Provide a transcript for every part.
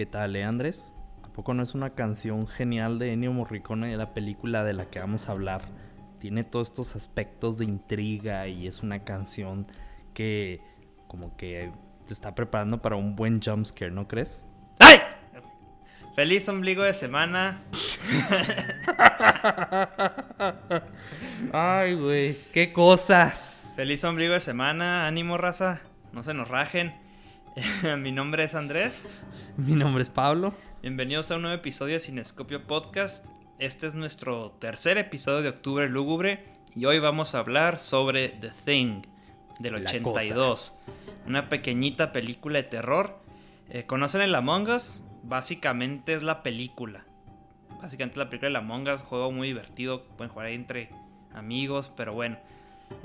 ¿Qué tal, eh, Andrés? ¿A poco no es una canción genial de Ennio Morricone de la película de la que vamos a hablar? Tiene todos estos aspectos de intriga y es una canción que como que te está preparando para un buen jumpscare, ¿no crees? ¡Ay! Feliz ombligo de semana. Ay, güey, qué cosas. Feliz ombligo de semana. Ánimo, raza. No se nos rajen. Mi nombre es Andrés. Mi nombre es Pablo. Bienvenidos a un nuevo episodio de Cinescopio Podcast. Este es nuestro tercer episodio de Octubre Lúgubre y hoy vamos a hablar sobre The Thing del La 82. Una pequeñita película de terror. Eh, ¿Conocen el Among Us? Básicamente es la película. Básicamente la película de Among Us, juego muy divertido, pueden jugar ahí entre amigos, pero bueno.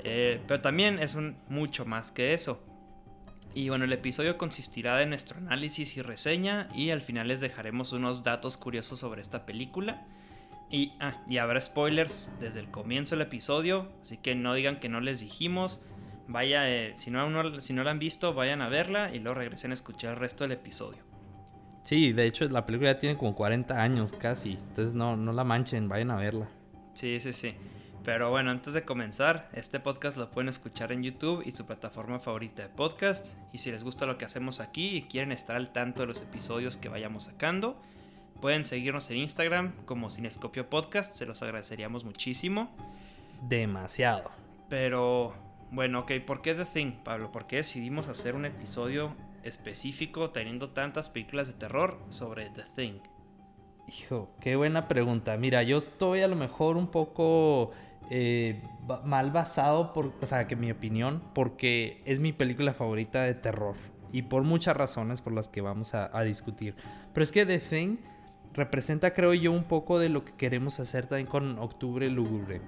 Eh, pero también es un mucho más que eso. Y bueno, el episodio consistirá de nuestro análisis y reseña y al final les dejaremos unos datos curiosos sobre esta película. Y, ah, y habrá spoilers desde el comienzo del episodio, así que no digan que no les dijimos. Vaya, eh, si, no, no- si no la han visto, vayan a verla y luego regresen a escuchar el resto del episodio. Sí, de hecho la película ya tiene como 40 años casi, entonces no, no la manchen, vayan a verla. Sí, sí, sí. Pero bueno, antes de comenzar, este podcast lo pueden escuchar en YouTube y su plataforma favorita de podcast. Y si les gusta lo que hacemos aquí y quieren estar al tanto de los episodios que vayamos sacando, pueden seguirnos en Instagram como Cinescopio Podcast, se los agradeceríamos muchísimo. Demasiado. Pero bueno, ok, ¿por qué The Thing, Pablo? ¿Por qué decidimos hacer un episodio específico teniendo tantas películas de terror sobre The Thing? Hijo, qué buena pregunta. Mira, yo estoy a lo mejor un poco eh, mal basado, por, o sea, que mi opinión, porque es mi película favorita de terror. Y por muchas razones por las que vamos a, a discutir. Pero es que The Thing representa, creo yo, un poco de lo que queremos hacer también con Octubre Lúgubre.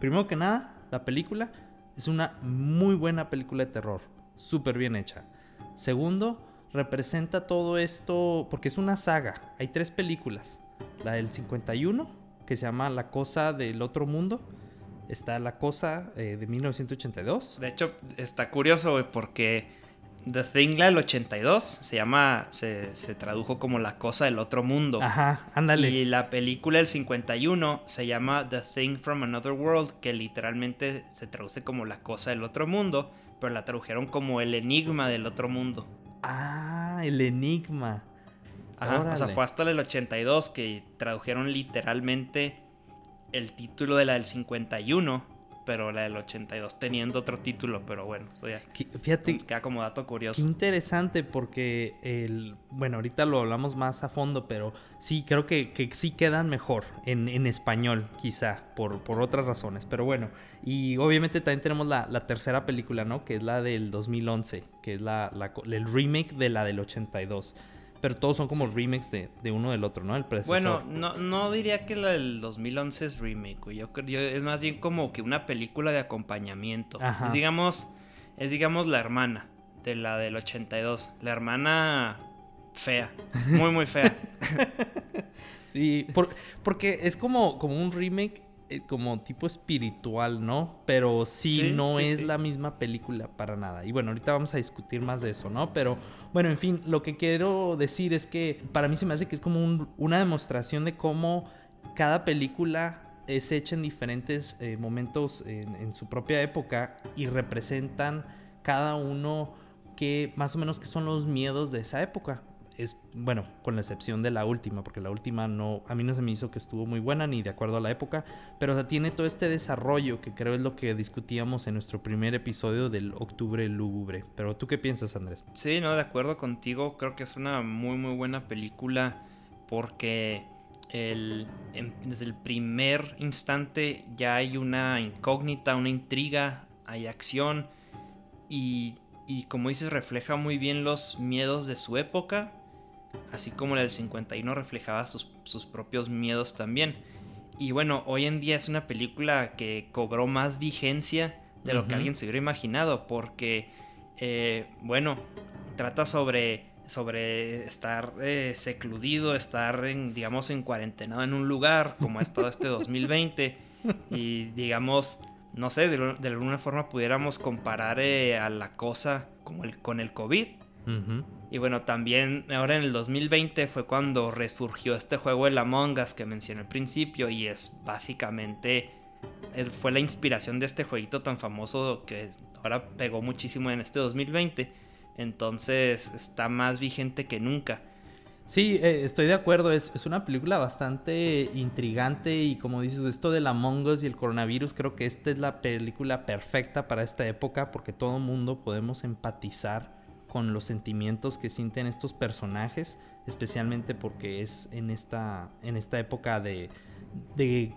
Primero que nada, la película es una muy buena película de terror. Súper bien hecha. Segundo, representa todo esto porque es una saga. Hay tres películas. La del 51, que se llama La Cosa del Otro Mundo. Está La Cosa eh, de 1982. De hecho, está curioso, güey, porque The Thing, la del 82, se llama, se, se tradujo como La Cosa del Otro Mundo. Ajá, ándale. Y la película del 51 se llama The Thing from Another World, que literalmente se traduce como La Cosa del Otro Mundo, pero la tradujeron como El Enigma del Otro Mundo. Ah, el enigma. Ajá, o sea, fue hasta el 82 que tradujeron literalmente el título de la del 51, pero la del 82 teniendo otro título, pero bueno, Fíjate, queda como dato Qué curioso. interesante porque el, bueno, ahorita lo hablamos más a fondo, pero sí, creo que, que sí quedan mejor en, en español, quizá, por, por otras razones. Pero bueno, y obviamente también tenemos la, la tercera película, ¿no? Que es la del 2011, que es la, la el remake de la del 82. Pero todos son como remakes de, de uno del otro, ¿no? El predecesor. Bueno, no, no diría que la del 2011 es remake, güey. Yo yo- es más bien como que una película de acompañamiento. Ajá. Es digamos, es digamos la hermana de la del 82. La hermana fea, muy muy fea. Sí, por- porque es como, como un remake como tipo espiritual, ¿no? Pero sí, Sí, no sí, es sí. la misma película para nada. Y bueno, ahorita vamos a discutir más de eso, ¿no? Pero bueno, en fin, lo que quiero decir es que para mí se me hace que es como un- una demostración de cómo cada película es hecha en diferentes eh, momentos en, en su propia época y representan cada uno que más o menos que son los miedos de esa época. Es bueno, con la excepción de la última, porque la última no, a mí no se me hizo que estuvo muy buena ni de acuerdo a la época, pero o sea, tiene todo este desarrollo que creo es lo que discutíamos en nuestro primer episodio del Octubre Lúgubre. Pero tú qué piensas, Andrés? Sí, no, de acuerdo contigo. Creo que es una muy, muy buena película porque el, desde el primer instante ya hay una incógnita, una intriga, hay acción y, y como dices, refleja muy bien los miedos de su época, así como la del 51 reflejaba sus, sus propios miedos también. Y bueno, hoy en día es una película que cobró más vigencia de lo que alguien se hubiera imaginado, porque, eh, bueno, trata sobre, sobre estar eh, secludido, estar, en, digamos, en cuarentenado en un lugar, como ha estado este 2020, y digamos, no sé, de, de alguna forma pudiéramos comparar eh, a la cosa como el, con el COVID, Y bueno, también ahora en el 2020 fue cuando resurgió este juego de Among Us que mencioné al principio y es básicamente fue la inspiración de este jueguito tan famoso que ahora pegó muchísimo en este 2020. Entonces está más vigente que nunca. Sí, eh, estoy de acuerdo. Es, es, una película bastante intrigante y como dices, esto de la Us y el coronavirus, creo que esta es la película perfecta para esta época porque todo el mundo podemos empatizar con los sentimientos que sienten estos personajes, especialmente porque es en esta, en esta época de, de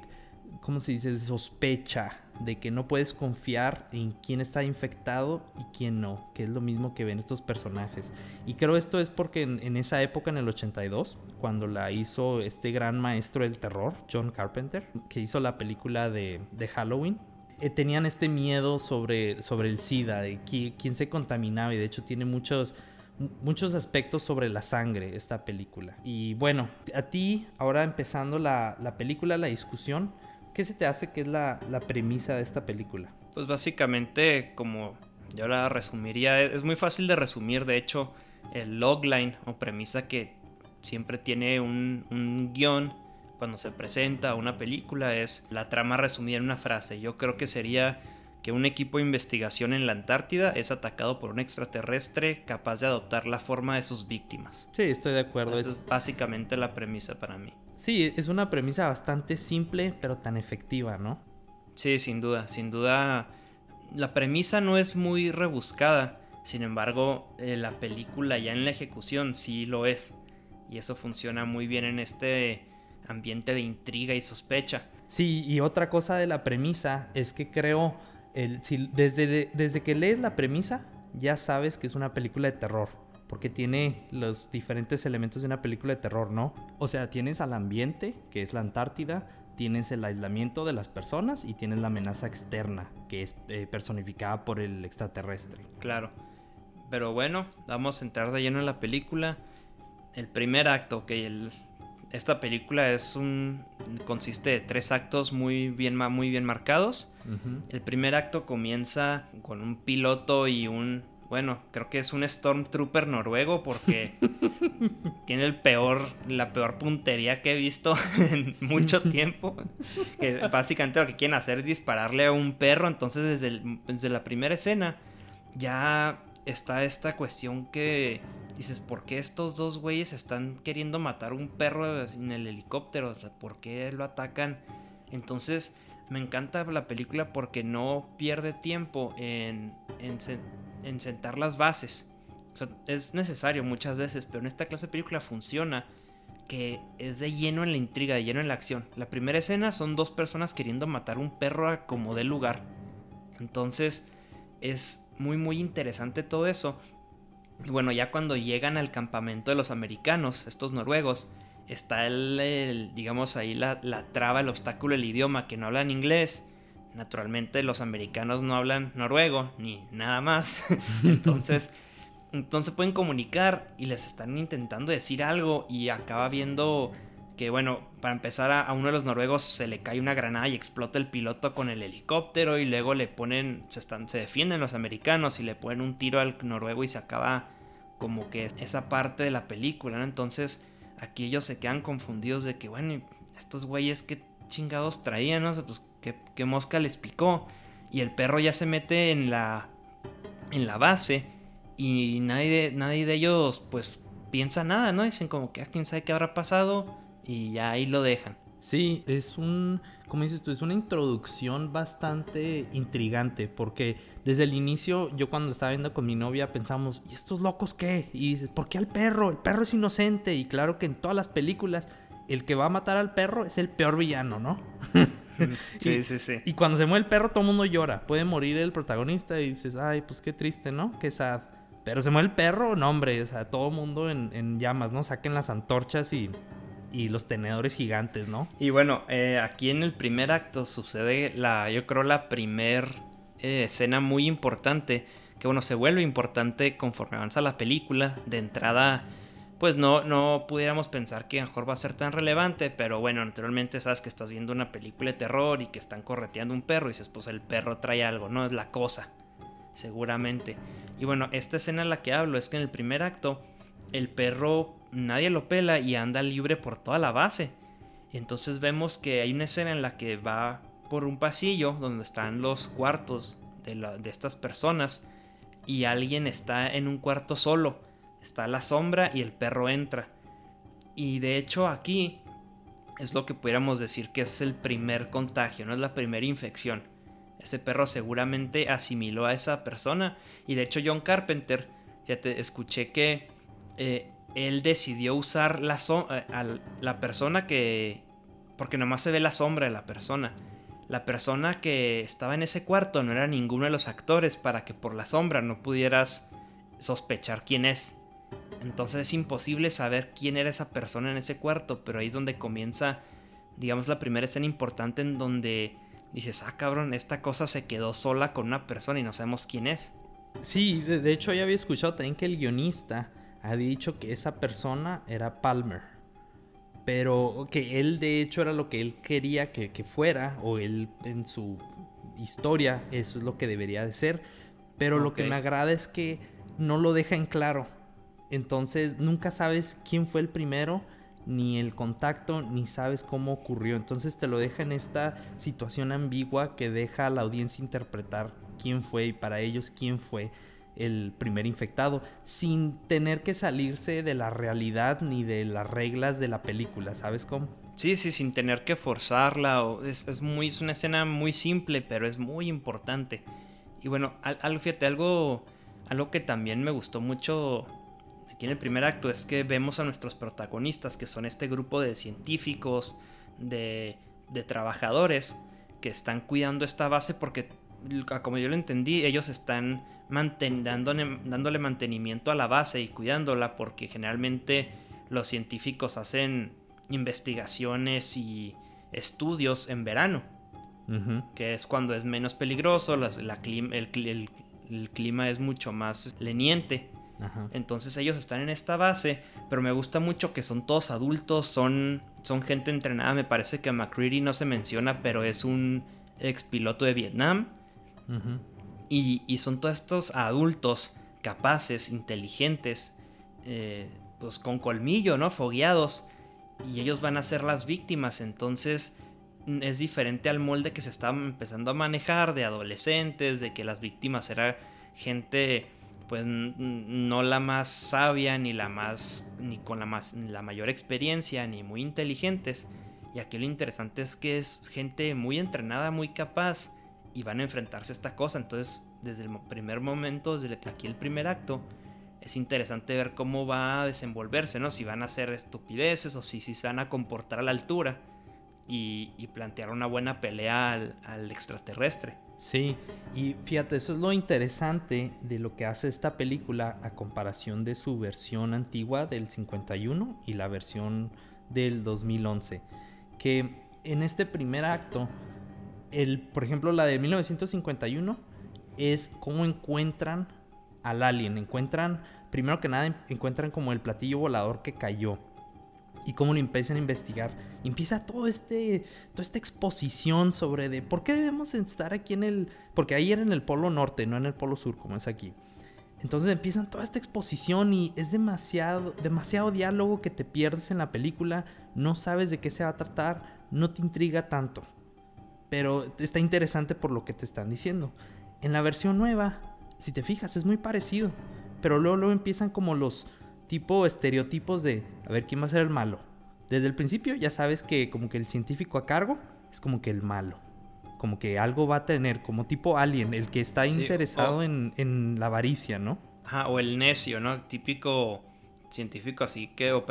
¿cómo se dice? sospecha de que no puedes confiar en quién está infectado y quién no, que es lo mismo que ven estos personajes. Y creo esto es porque en, esa época, en el 82, cuando la hizo este gran maestro del terror, John Carpenter, que hizo la película de, Halloween, eh, tenían este miedo sobre, sobre el SIDA, de quién se contaminaba y de hecho tiene muchos muchos aspectos sobre la sangre esta película. Y bueno, a ti, ahora empezando la, la película, la discusión, ¿Qué se te hace que es la, premisa de esta película? Pues básicamente, como yo la resumiría, es muy fácil de resumir. De hecho, el logline o premisa que siempre tiene un, un guion cuando se presenta una película es la trama resumida en una frase. Yo creo que sería que un equipo de investigación en la Antártida es atacado por un extraterrestre capaz de adoptar la forma de sus víctimas. Sí, estoy de acuerdo. es básicamente la premisa para mí. Sí, es una premisa bastante simple, pero tan efectiva, ¿no? Sí, sin duda, sin duda. La premisa no es muy rebuscada, sin embargo, eh, la película ya en la ejecución sí lo es. Y eso funciona muy bien en este ambiente de intriga y sospecha. Sí, y otra cosa de la premisa es que creo, el, si, desde, desde que lees la premisa, ya sabes que es una película de terror porque tiene los diferentes elementos de una película de terror, ¿no? O sea, tienes al ambiente, que es la Antártida, tienes el aislamiento de las personas y tienes la amenaza externa, que es eh, personificada por el extraterrestre. Claro. Pero bueno, vamos a entrar de lleno en la película. El primer acto, que esta película es un consiste de tres actos muy bien, muy bien marcados. El primer acto comienza con un piloto y un bueno, creo que es un Stormtrooper noruego porque tiene el peor, la peor puntería que he visto en mucho tiempo. Que básicamente lo que quieren hacer es dispararle a un perro. Entonces, desde, desde la primera escena, ya está esta cuestión que dices, ¿por qué estos dos güeyes están queriendo matar un perro en el helicóptero? ¿Por qué lo atacan? Entonces, me encanta la película porque no pierde tiempo en, en, en sentar las bases. es necesario muchas veces, pero en esta clase de película funciona que es de lleno en la intriga, de lleno en la acción. La primera escena son dos personas queriendo matar un perro a como de lugar. Entonces es muy muy interesante todo eso. Y bueno, ya cuando llegan al campamento de los americanos, estos noruegos, está el, digamos ahí la, la, traba, el obstáculo, el idioma, que no hablan inglés naturalmente los americanos no hablan noruego ni nada más. entonces, entonces pueden comunicar y les están intentando decir algo y acaba viendo que, bueno, para empezar a, uno de los noruegos se le cae una granada y explota el piloto con el helicóptero y luego le ponen, se, están, se defienden los americanos y le ponen un tiro al noruego y se acaba como que esa parte de la película, Entonces aquí ellos se quedan confundidos de que, bueno, estos güeyes que chingados traían, ¿no? pues que, mosca les picó. Y el perro ya se mete en la, en la base y nadie de, nadie de ellos pues piensa nada, ¿no? Dicen como que a ah, quién sabe qué habrá pasado y ya ahí lo dejan. Sí, es un, como dices tú, es una introducción bastante intrigante porque desde el inicio yo cuando estaba viendo con mi novia pensamos, ¿y estos locos qué? Y dices, ¿por qué al perro? El perro es inocente y claro que en todas las películas el que va a matar al perro es el peor villano, ¿no? sí, sí, sí. Y cuando se muere el perro, todo el mundo llora. Puede morir el protagonista y dices, ay, pues qué triste, ¿no? Qué sad. Pero se muere el perro, no, hombre, o sea, todo el mundo en, llamas, ¿no? Saquen las antorchas y, y los tenedores gigantes, ¿no? Y bueno, eh, aquí en el primer acto sucede la, yo creo, la primer eh, escena muy importante, que bueno, se vuelve importante conforme avanza la película. De entrada pues no, no pudiéramos pensar que a mejor va a ser tan relevante, pero bueno, naturalmente sabes que estás viendo una película de terror y que están correteando un perro y dices, pues el perro trae algo, no es la cosa, seguramente. Y bueno, esta escena en la que hablo es que en el primer acto el perro nadie lo pela y anda libre por toda la base. Entonces vemos que hay una escena en la que va por un pasillo donde están los cuartos de, de estas personas y alguien está en un cuarto solo. Está la sombra y el perro entra. Y de hecho aquí es lo que pudiéramos decir que es el primer contagio, no es la primera infección. Ese perro seguramente asimiló a esa persona. Y de hecho John Carpenter, ya te escuché que eh, él decidió usar la, eh, la persona que... Porque nomás se ve la sombra de la persona. La persona que estaba en ese cuarto no era ninguno de los actores para que por la sombra no pudieras sospechar quién es. Entonces es imposible saber quién era esa persona en ese cuarto, pero ahí es donde comienza, digamos, la primera escena importante en donde dices, ah, cabrón, esta cosa se quedó sola con una persona y no sabemos quién es. Sí, de, hecho ya había escuchado también que el guionista había dicho que esa persona era Palmer. Pero que él de hecho era lo que él quería que, fuera, o él en su historia, eso es lo que debería de ser. Pero lo que me agrada es que no lo deja en claro. Entonces nunca sabes quién fue el primero ni el contacto, ni sabes cómo ocurrió. Entonces te lo deja en esta situación ambigua que deja a la audiencia interpretar quién fue y para ellos quién fue el primer infectado, sin tener que salirse de la realidad ni de las reglas de la película, ¿sabes cómo? Sí, sí, sin tener que forzarla. Es, muy, es una escena muy simple, pero es muy importante. Y bueno, algo, fíjate, algo, algo que también me gustó mucho aquí en el primer acto es que vemos a nuestros protagonistas, que son este grupo de científicos, de, trabajadores, que están cuidando esta base porque, como yo lo entendí, ellos están dándole, dándole mantenimiento a la base y cuidándola porque generalmente los científicos hacen investigaciones y estudios en verano, que es cuando es menos peligroso, el, clima es mucho más leniente. Entonces ellos están en esta base, pero me gusta mucho que son todos adultos, son, son gente entrenada. Me parece que McCready no se menciona, pero es un ex piloto de Vietnam. Y, son todos estos adultos capaces, inteligentes, eh, pues con colmillo, ¿no? Fogueados. Y ellos van a ser las víctimas. Entonces es diferente al molde que se estaba empezando a manejar de adolescentes, de que las víctimas eran gente pues no la más sabia ni la más ni con la más la mayor experiencia ni muy inteligentes y aquí lo interesante es que es gente muy entrenada muy capaz y van a enfrentarse a esta cosa entonces desde el primer momento desde aquí el primer acto es interesante ver cómo va a desenvolverse no si van a hacer estupideces o si, si se van a comportar a la altura y, plantear una buena pelea al extraterrestre Sí, y fíjate, eso es lo interesante de lo que hace esta película a comparación de su versión antigua del 51 y la versión del 2011. Que en este primer acto, el, por ejemplo, la de 1951 es cómo encuentran al alien. Encuentran, primero que nada, encuentran como el platillo volador que cayó y cómo lo empiezan a investigar. empieza todo este, toda esta exposición sobre de por qué debemos estar aquí en el... Porque ahí era en el polo norte, no en el polo sur como es aquí. Entonces empiezan toda esta exposición y es demasiado, demasiado diálogo que te pierdes en la película, no sabes de qué se va a tratar, no te intriga tanto. Pero está interesante por lo que te están diciendo. En la versión nueva, si te fijas, es muy parecido. Pero luego, luego empiezan como los, tipo estereotipos de a ver quién va a ser el malo. Desde el principio ya sabes que como que el científico a cargo es como que el malo. Como que algo va a tener, como tipo alien, el que está interesado en, la avaricia, ¿no? Ajá, o el necio, ¿no? Típico científico así que o,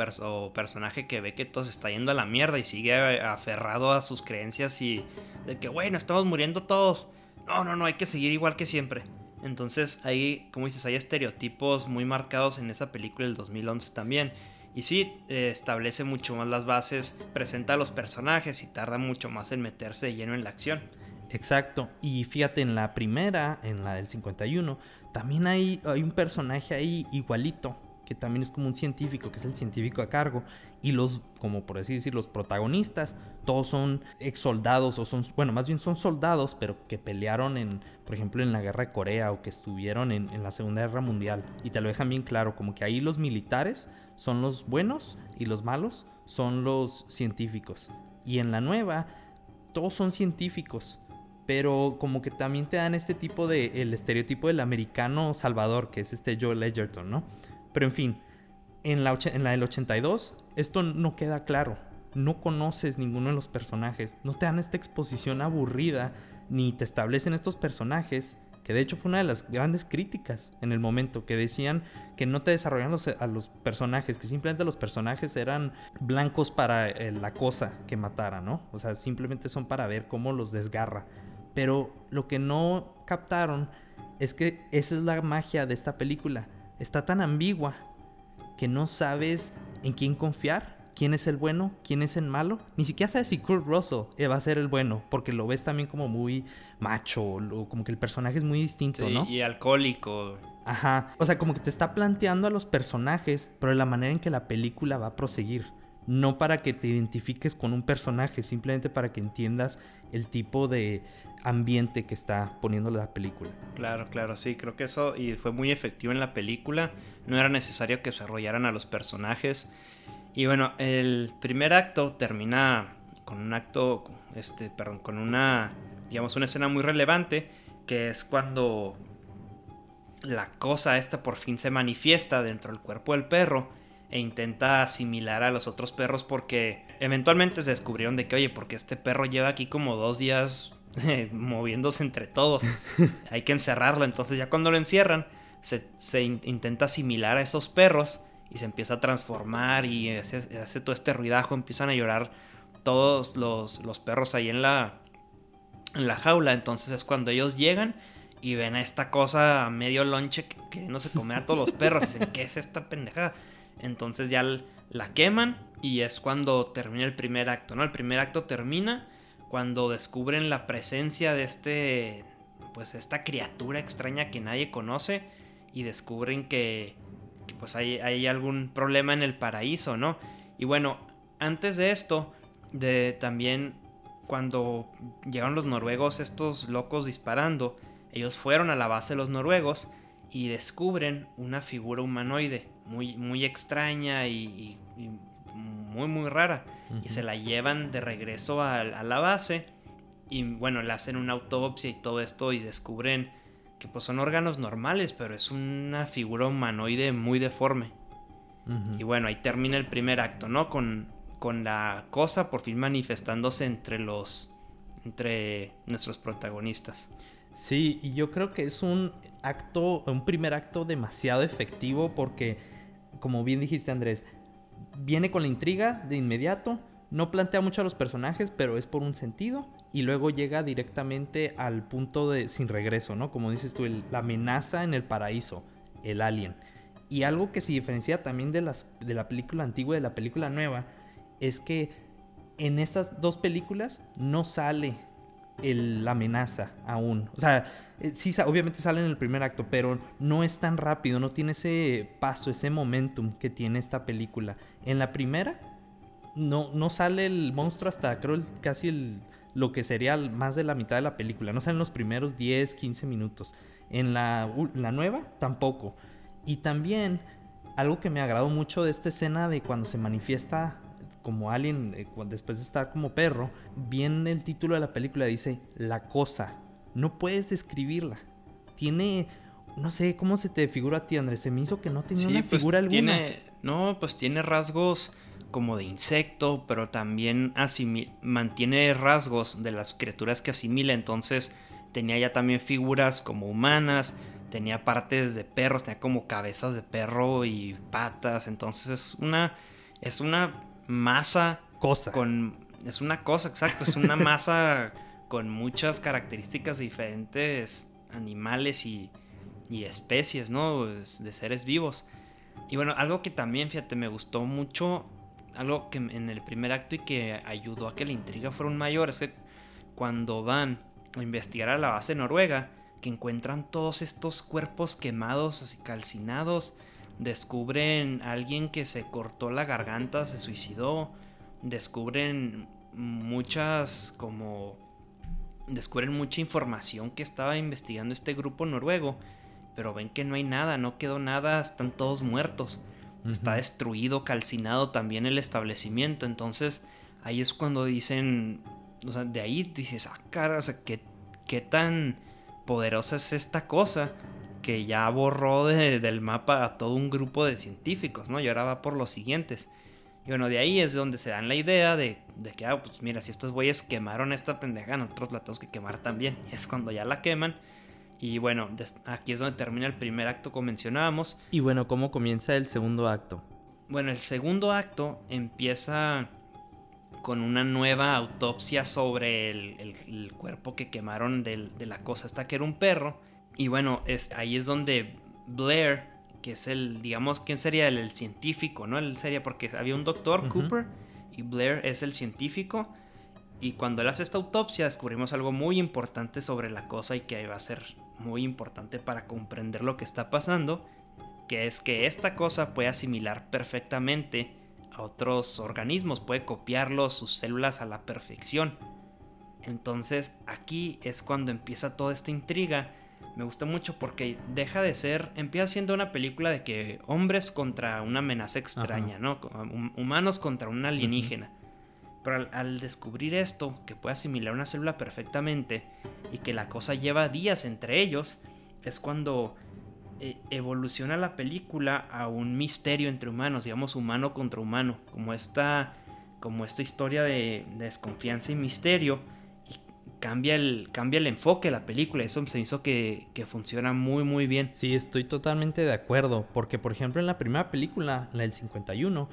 personaje que ve que todo se está yendo a la mierda y sigue aferrado a sus creencias y de que bueno, estamos muriendo todos. No, no, no, hay que seguir igual que siempre. Entonces ahí, como dices, hay estereotipos muy marcados en esa película del 2011 también. Y sí, eh, establece mucho más las bases, presenta a los personajes y tarda mucho más en meterse lleno en la acción. Exacto. Y fíjate, en la primera, en la del 51, también hay, hay un personaje ahí igualito, que también es como un científico, que es el científico a cargo, y los, como por así decir, los protagonistas, todos son ex soldados, o son, bueno, más bien son soldados, pero que pelearon en, por ejemplo, en la guerra de Corea, o que estuvieron en, la Segunda Guerra Mundial, y te lo dejan bien claro, como que ahí los militares son los buenos y los malos son los científicos. Y en la nueva, todos son científicos pero como que también te dan este tipo de, el estereotipo del americano salvador, que es este Joe Ledgerton, ¿no? Pero en fin, en la, en la del 82, esto no queda claro. No conoces ninguno de los personajes, no te dan esta exposición aburrida, ni te establecen estos personajes, que de hecho fue una de las grandes críticas en el momento, que decían que no te desarrollaban a los personajes, que simplemente los personajes eran blancos para eh, la cosa que matara, ¿no? O sea, simplemente son para ver cómo los desgarra. Pero lo que no captaron es que esa es la magia de esta película. Está tan ambigua que no sabes en quién confiar, quién es el bueno, quién es el malo. Ni siquiera sabes si Kurt Russell eh, va a ser el bueno, porque lo ves también como muy macho, o como que el personaje es muy distinto, ¿no? Y alcohólico. Ajá. O sea, como que te está planteando a los personajes, pero de la manera en que la película va a proseguir. No para que te identifiques con un personaje, simplemente para que entiendas el tipo de, ambiente que está poniendo la película. Claro, claro, sí, creo que eso y fue muy efectivo en la película. No era necesario que desarrollaran a los personajes. Y bueno, el primer acto termina con un acto, este, perdón, con una, digamos, una escena muy relevante, que es cuando la cosa esta por fin se manifiesta dentro del cuerpo del perro e intenta asimilar a los otros perros porque eventualmente se descubrieron de que, oye, porque este perro lleva aquí como dos días moviéndose entre todos. Hay que encerrarlo. Entonces ya cuando lo encierran, se, intenta asimilar a esos perros y se empieza a transformar y hace, todo este ruidajo. Empiezan a llorar todos los, perros ahí en la, en la jaula. Entonces es cuando ellos llegan y ven a esta cosa a medio lonche que, no se come a todos los perros. Dicen, ¿qué es esta pendejada? Entonces ya la queman y es cuando termina el primer acto, ¿no? El primer acto termina cuando descubren la presencia de este, pues esta criatura extraña que nadie conoce y descubren que, pues hay, hay, algún problema en el paraíso, ¿no? Y bueno, antes de esto, de también cuando llegaron los noruegos, estos locos disparando, ellos fueron a la base de los noruegos y descubren una figura humanoide muy, muy extraña y muy muy rara y se la llevan de regreso a, la base y bueno, le hacen una autopsia y todo esto y descubren que pues son órganos normales, pero es una figura humanoide muy deforme. Y bueno, ahí termina el primer acto, ¿no? Con, con la cosa por fin manifestándose entre los entre nuestros protagonistas. Sí, y yo creo que es un acto, un primer acto demasiado efectivo porque, como bien dijiste Andrés, viene con la intriga de inmediato, no plantea mucho a los personajes, pero es por un sentido, y luego llega directamente al punto de sin regreso, ¿no? Como dices tú, la amenaza en el paraíso, el alien. Y algo que se diferencia también de, las, de la película antigua y de la película nueva, es que en estas dos películas no sale la amenaza aún. O sea, eh, sí, obviamente sale en el primer acto, pero no es tan rápido, no tiene ese paso, ese momentum que tiene esta película. En la primera, no, no sale el monstruo hasta creo casi el, lo que sería más de la mitad de la película. No salen los primeros 10, 15 minutos. En la, la nueva, tampoco. Y también, algo que me agradó mucho de esta escena de cuando se manifiesta como alien, eh, después de estar como perro, bien el título de la película dice la cosa. No puedes describirla. Tiene, no sé, ¿cómo se te figura a ti, Andrés? Se me hizo que no tenía una pues, figura alguna. No, pues tiene rasgos como de insecto, pero también mantiene rasgos de las criaturas que asimila. Entonces tenía ya también figuras como humanas, tenía partes de perros, tenía como cabezas de perro y patas. Entonces es una, es una masa. Cosa. Con, es una cosa, exacto. Es una masa con muchas características diferentes animales y, y especies, ¿no? De seres vivos. Y bueno, algo que también, fíjate, me gustó mucho, algo que en el primer acto y que ayudó a que la intriga fuera un mayor, es que cuando van a investigar a la base noruega, que encuentran todos estos cuerpos quemados, así calcinados, descubren a alguien que se cortó la garganta, se suicidó, descubren muchas como descubren mucha información que estaba investigando este grupo noruego, pero ven que no hay nada, no quedó nada, están todos muertos. Está destruido, calcinado también el establecimiento, entonces ahí es cuando dicen, o sea, de ahí dices, ah, cara, o sea, ¿qué, qué tan poderosa es esta cosa que ya borró del mapa a todo un grupo de científicos, ¿no? Y ahora va por los siguientes. Y bueno, de ahí es donde se dan la idea de, que, ah, pues mira, si estos güeyes quemaron esta pendeja, nosotros la tenemos que quemar también. Y es cuando ya la queman. Y bueno, aquí es donde termina el primer acto como mencionábamos. Y bueno, ¿cómo comienza el segundo acto? Bueno, el segundo acto empieza con una nueva autopsia sobre el, cuerpo que quemaron de la cosa esta que era un perro. Y bueno, es, ahí es donde Blair, que es el, digamos, ¿quién sería el, científico? ¿No? Él sería porque había un doctor, Cooper, y Blair es el científico. Y cuando él hace esta autopsia descubrimos algo muy importante sobre la cosa y que va a ser muy importante para comprender lo que está pasando, que es que esta cosa puede asimilar perfectamente a otros organismos, puede copiarlos, sus células a la perfección. Entonces aquí es cuando empieza toda esta intriga. Me gusta mucho porque deja de ser, empieza siendo una película de que hombres contra una amenaza extraña, ¿no? Humanos contra un alienígena. Pero al, descubrir esto, que puede asimilar una célula perfectamente y que la cosa lleva días entre ellos, es cuando e, evoluciona la película a un misterio entre humanos, digamos humano contra humano, como esta, como esta historia de, desconfianza y misterio. Cambia el, cambia el enfoque de la película, eso se hizo que, que funciona muy muy bien. Sí, estoy totalmente de acuerdo, porque por ejemplo en la primera película, la del 51,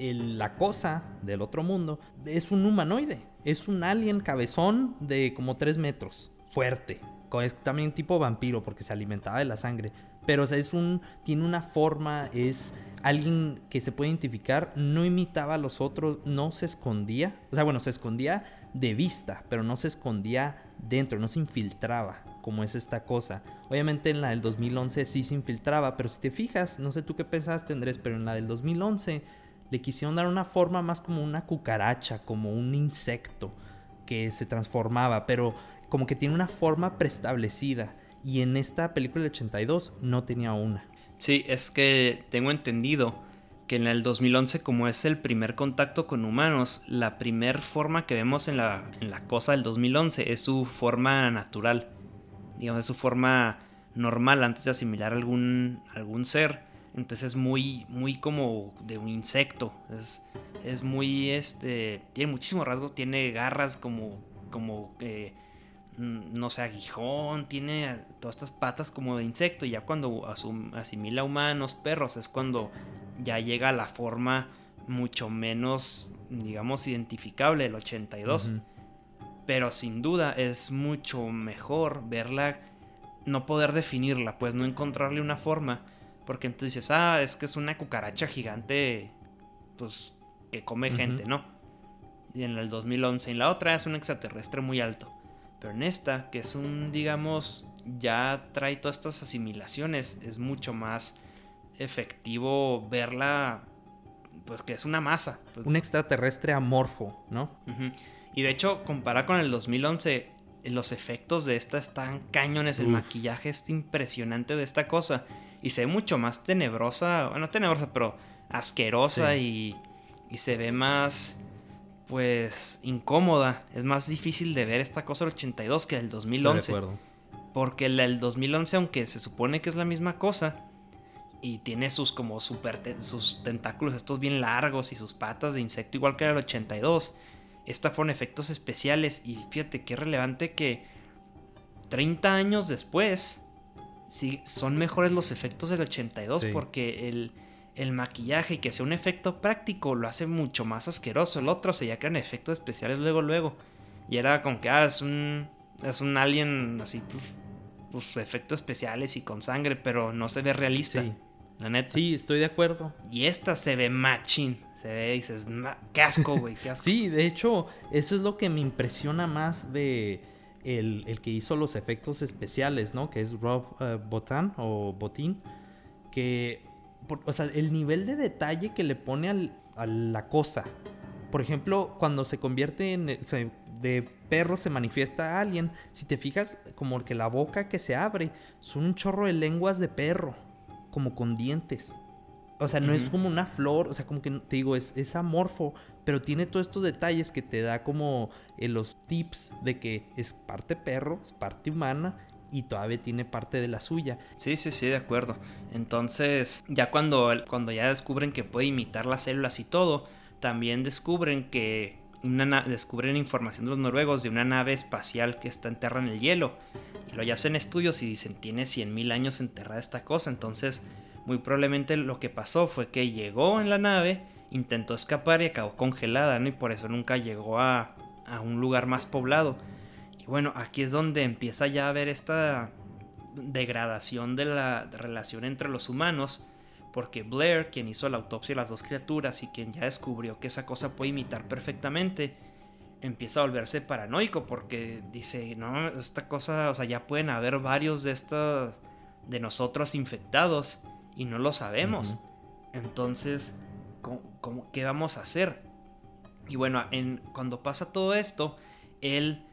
la cosa del otro mundo es un humanoide, es un alien cabezón de como 3 metros, fuerte, es también tipo vampiro porque se alimentaba de la sangre. Pero, o sea, es un. Tiene una forma, es alguien que se puede identificar, no imitaba a los otros, no se escondía. O sea, bueno, se escondía de vista, pero no se escondía dentro, no se infiltraba, como es esta cosa. Obviamente en la del 2011 sí se infiltraba, pero si te fijas, no sé tú qué pensaste, Andrés, pero en la del 2011 le quisieron dar una forma más como una cucaracha, como un insecto que se transformaba, pero como que tiene una forma preestablecida. Y en esta película del 82 no tenía una. Sí, es que tengo entendido que en el 2011, como es el primer contacto con humanos, la primer forma que vemos en la, en la cosa del 2011 es su forma natural. Digamos, es su forma normal antes de asimilar algún, algún ser. Entonces es muy, muy como de un insecto. Es, es muy, este, tiene muchísimos rasgos, tiene garras como, como eh, Mm, no sé, aguijón, tiene todas estas patas como de insecto y ya cuando asimila humanos, perros, es cuando ya llega a la forma mucho menos, digamos, identificable del 82. Pero sin duda es mucho mejor verla, no poder definirla, pues no encontrarle una forma, porque entonces dices, ah, es que es una cucaracha gigante, pues, que come gente, ¿no? Y en el 2011, y la otra es un extraterrestre muy alto. Pero en esta, que es un, digamos, ya trae todas estas asimilaciones, es mucho más efectivo verla, pues que es una masa. Pues. Un extraterrestre amorfo, ¿no? Y de hecho, compara con el 2011, los efectos de esta están cañones, el maquillaje es impresionante de esta cosa. Y se ve mucho más tenebrosa, bueno, tenebrosa, pero asquerosa y, y se ve más pues incómoda. Es más difícil de ver esta cosa del 82 que del 2011. Porque el del 2011, aunque se supone que es la misma cosa, y tiene sus como super sus tentáculos estos bien largos y sus patas de insecto igual que el 82, esta fueron efectos especiales y fíjate qué relevante que 30 años después sí, son mejores los efectos del 82 porque el el maquillaje y que sea un efecto práctico lo hace mucho más asqueroso. El otro se ya crean efectos especiales luego, luego. Y era con que, ah, es un, es un alien así, pues, pues efectos especiales y con sangre, pero no se ve realista. Sí. La neta. Sí, estoy de acuerdo. Y esta se ve machín. Se ve y dices, qué asco, güey, qué asco. sí, de hecho, eso es lo que me impresiona más de el, que hizo los efectos especiales, ¿no? Que es Rob uh, Botan o Botín. Que o sea, el nivel de detalle que le pone a la cosa. Por ejemplo, cuando se convierte en... de perro se manifiesta a alguien, si te fijas como que la boca que se abre son un chorro de lenguas de perro, como con dientes. O sea, no es como una flor, o sea, como que te digo, es, es amorfo, pero tiene todos estos detalles que te da como eh, los tips de que es parte perro, es parte humana y todavía tiene parte de la suya. Sí, sí, sí, de acuerdo. Entonces, ya cuando, cuando ya descubren que puede imitar las células y todo, también descubren que descubren información de los noruegos de una nave espacial que está enterrada en el hielo. Y lo hacen estudios y dicen, tiene 100.000 años enterrada esta cosa. Entonces, muy probablemente lo que pasó fue que llegó en la nave, intentó escapar y acabó congelada, ¿no? Y por eso nunca llegó a, a un lugar más poblado. Y bueno, aquí es donde empieza ya a haber esta degradación de la relación entre los humanos. Porque Blair, quien hizo la autopsia de las dos criaturas y quien ya descubrió que esa cosa puede imitar perfectamente, empieza a volverse paranoico porque dice, no, esta cosa, o sea, ya pueden haber varios de estos de nosotros infectados y no lo sabemos. Entonces, ¿cómo, qué vamos a hacer? Y bueno, en, cuando pasa todo esto, él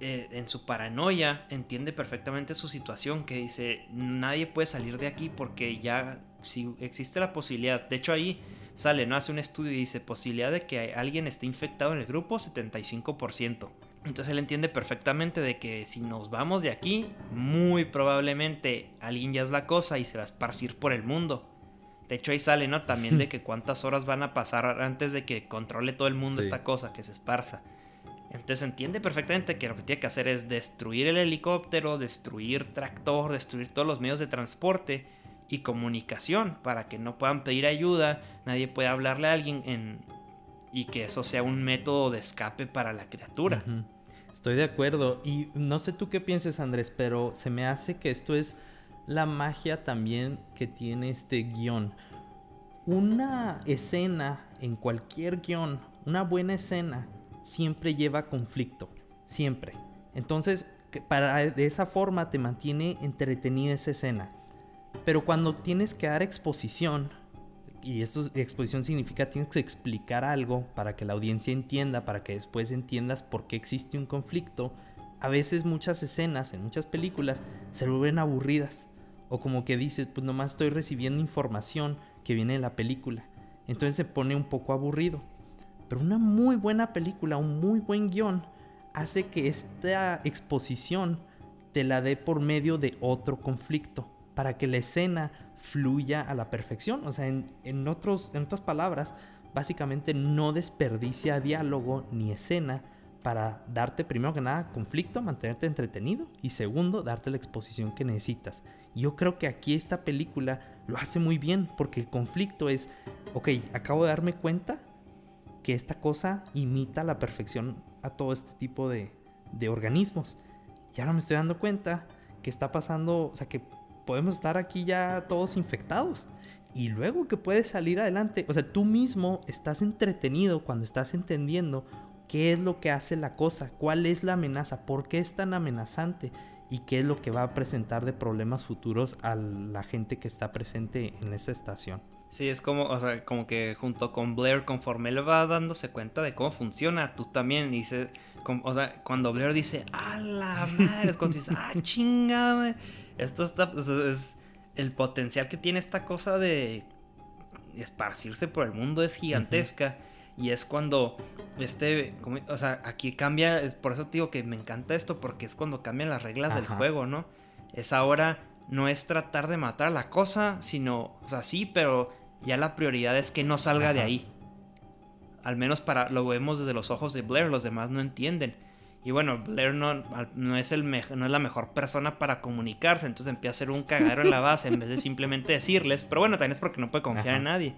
eh, en su paranoia entiende perfectamente su situación, que dice, nadie puede salir de aquí porque ya si existe la posibilidad, de hecho ahí sale, ¿no? Hace un estudio y dice, posibilidad de que alguien esté infectado en el grupo, 75%. Entonces él entiende perfectamente de que si nos vamos de aquí, muy probablemente alguien ya es la cosa y se va a esparcir por el mundo. De hecho ahí sale, ¿no? También de que cuántas horas van a pasar antes de que controle todo el mundo esta cosa, que se esparza. Entonces entiende perfectamente que lo que tiene que hacer es destruir el helicóptero, destruir tractor, destruir todos los medios de transporte y comunicación para que no puedan pedir ayuda, nadie pueda hablarle a alguien en, y que eso sea un método de escape para la criatura. Estoy de acuerdo. Y no sé tú qué pienses, Andrés, pero se me hace que esto es la magia también que tiene este guion. Una escena en cualquier guion, una buena escena, siempre lleva conflicto. Siempre. Entonces, para, de esa forma te mantiene entretenida esa escena. Pero cuando tienes que dar exposición, y esto exposición significa tienes que explicar algo para que la audiencia entienda, para que después entiendas por qué existe un conflicto, a veces muchas escenas en muchas películas se vuelven aburridas. O como que dices, pues nomás estoy recibiendo información que viene de la película. Entonces se pone un poco aburrido. Pero una muy buena película, un muy buen guion, hace que esta exposición te la dé por medio de otro conflicto. Para que la escena fluya a la perfección. O sea, en, otros, en otras palabras, básicamente no desperdicia diálogo ni escena para darte primero que nada conflicto, mantenerte entretenido y segundo, darte la exposición que necesitas. Yo creo que aquí esta película lo hace muy bien porque el conflicto es, ok, acabo de darme cuenta que esta cosa imita a la perfección a todo este tipo de, de organismos. Y ahora me estoy dando cuenta que está pasando, o sea, que podemos estar aquí ya todos infectados. Y luego que puedes salir adelante, o sea, tú mismo estás entretenido cuando estás entendiendo qué es lo que hace la cosa, cuál es la amenaza, por qué es tan amenazante y qué es lo que va a presentar de problemas futuros a la gente que está presente en esa estación. Sí, es como, o sea, como que junto con Blair, conforme él va dándose cuenta de cómo funciona, tú también dices, o sea, cuando Blair dice, ¡a la madre! Es cuando dices, ¡ah, chingada! Esto está, es, el potencial que tiene esta cosa de esparcirse por el mundo es gigantesca. Y es cuando este, o sea, aquí cambia, es por eso te digo que me encanta esto, porque es cuando cambian las reglas del juego, ¿no? Es ahora, no es tratar de matar a la cosa, sino, o sea, sí, pero ya la prioridad es que no salga de ahí. Al menos para, lo vemos desde los ojos de Blair, los demás no entienden. Y bueno, Blair no, no, es el no es la mejor persona para comunicarse, entonces empieza a hacer un cagadero en la base en vez de simplemente decirles. Pero bueno, también es porque no puede confiar en nadie.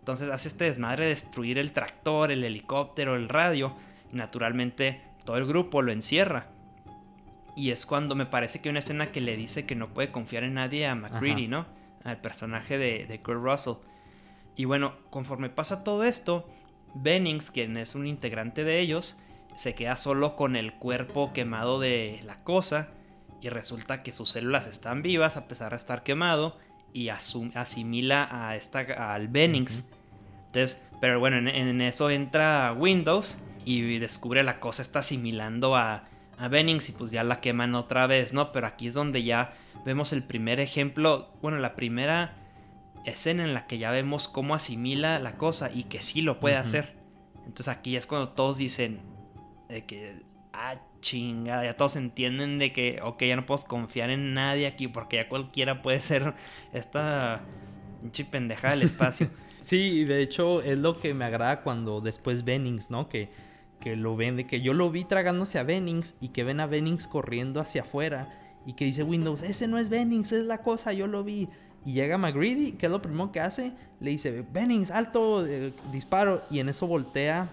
Entonces hace este desmadre de destruir el tractor, el helicóptero, el radio. Y naturalmente todo el grupo lo encierra. Y es cuando me parece que hay una escena que le dice que no puede confiar en nadie a McCready, ¿no? Al personaje de, de Kurt Russell. Y bueno, conforme pasa todo esto, Bennings, quien es un integrante de ellos, se queda solo con el cuerpo quemado de la cosa y resulta que sus células están vivas a pesar de estar quemado y asimila a esta, al Bennings. Entonces, pero bueno, en, eso entra Windows y descubre la cosa está asimilando a, a Bennings y pues ya la queman otra vez, ¿no? Pero aquí es donde ya vemos el primer ejemplo, bueno, la primera escena en la que ya vemos cómo asimila la cosa y que sí lo puede hacer. Entonces aquí es cuando todos dicen de que, ah, chinga, ya todos entienden de que, ok, ya no puedo confiar en nadie aquí porque ya cualquiera puede ser esta pendeja del espacio. sí, de hecho es lo que me agrada cuando después Bennings, ¿no? Que, que lo ven, de que yo lo vi tragándose a Bennings y que ven a Bennings corriendo hacia afuera y que dice Windows, ese no es Bennings, es la cosa, yo lo vi. Y llega McGreedy, que es lo primero que hace, le dice, Bennings, alto, eh, disparo. Y en eso voltea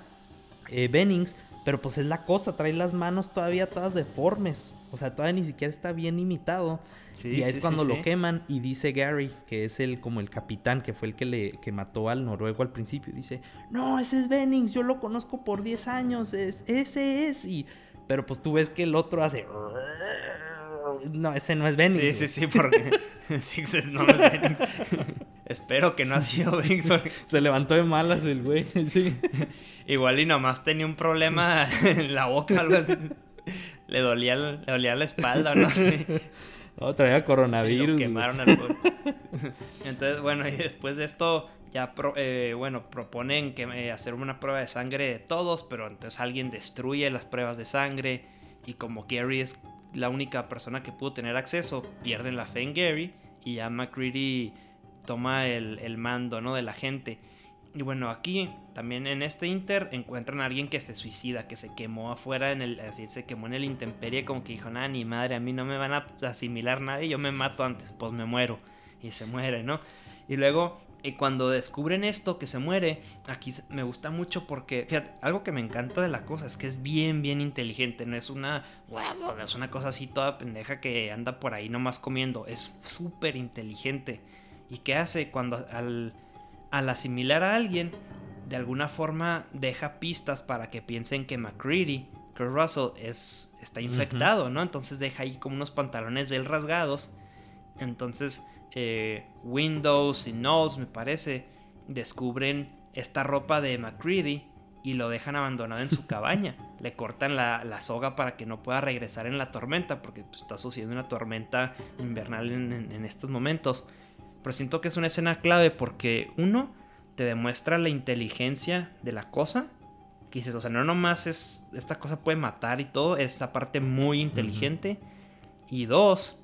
eh, Bennings, pero pues es la cosa, trae las manos todavía todas deformes. O sea, todavía ni siquiera está bien imitado. y ahí es cuando lo queman y dice Gary, que es el como el capitán, que fue el que le que mató al noruego al principio, dice, no, ese es Bennings, yo lo conozco por 10 años, es, ese es. Y, pero pues tú ves que el otro hace no, ese no es Benny. Sí, sí, sí, porque no, es Espero que no ha sido Benny. Se levantó de malas el güey, sí. Igual y nomás tenía un problema en la boca, algo así. Le dolía, le dolía la espalda, no sé. No, traía coronavirus. quemaron al Entonces, bueno, y después de esto, ya, eh, bueno, proponen que eh, hacer una prueba de sangre de todos, pero entonces alguien destruye las pruebas de sangre. Y como Gary es la única persona que pudo tener acceso, pierden la fe en Gary y ya McCready toma el, mando ¿no? de la gente. Y bueno, aquí también en este Inter encuentran a alguien que se suicida, que se quemó afuera en el, así se quemó en el intemperie, como que dijo, nada, ni madre, a mí no me van a asimilar nadie, yo me mato antes, pues me muero. Y se muere, ¿no? Y luego y cuando descubren esto, que se muere, aquí me gusta mucho porque, fíjate, algo que me encanta de la cosa es que es bien, bien inteligente. No es una, no es una cosa así toda pendeja que anda por ahí nomás comiendo. Es súper inteligente. ¿Y qué hace cuando al, al asimilar a alguien, de alguna forma deja pistas para que piensen que McCready, que Russell, es, está infectado, ¿no? Entonces deja ahí como unos pantalones de él rasgados. Entonces eh, Windows y Knowles, me parece, descubren esta ropa de McCready y lo dejan abandonado en su cabaña. Le cortan la, soga para que no pueda regresar en la tormenta, porque pues, está sucediendo una tormenta invernal en, estos momentos. Pero siento que es una escena clave porque, uno, te demuestra la inteligencia de la cosa. Que dices, o sea, no nomás es. Esta cosa puede matar y todo, es esta parte muy inteligente. Y dos,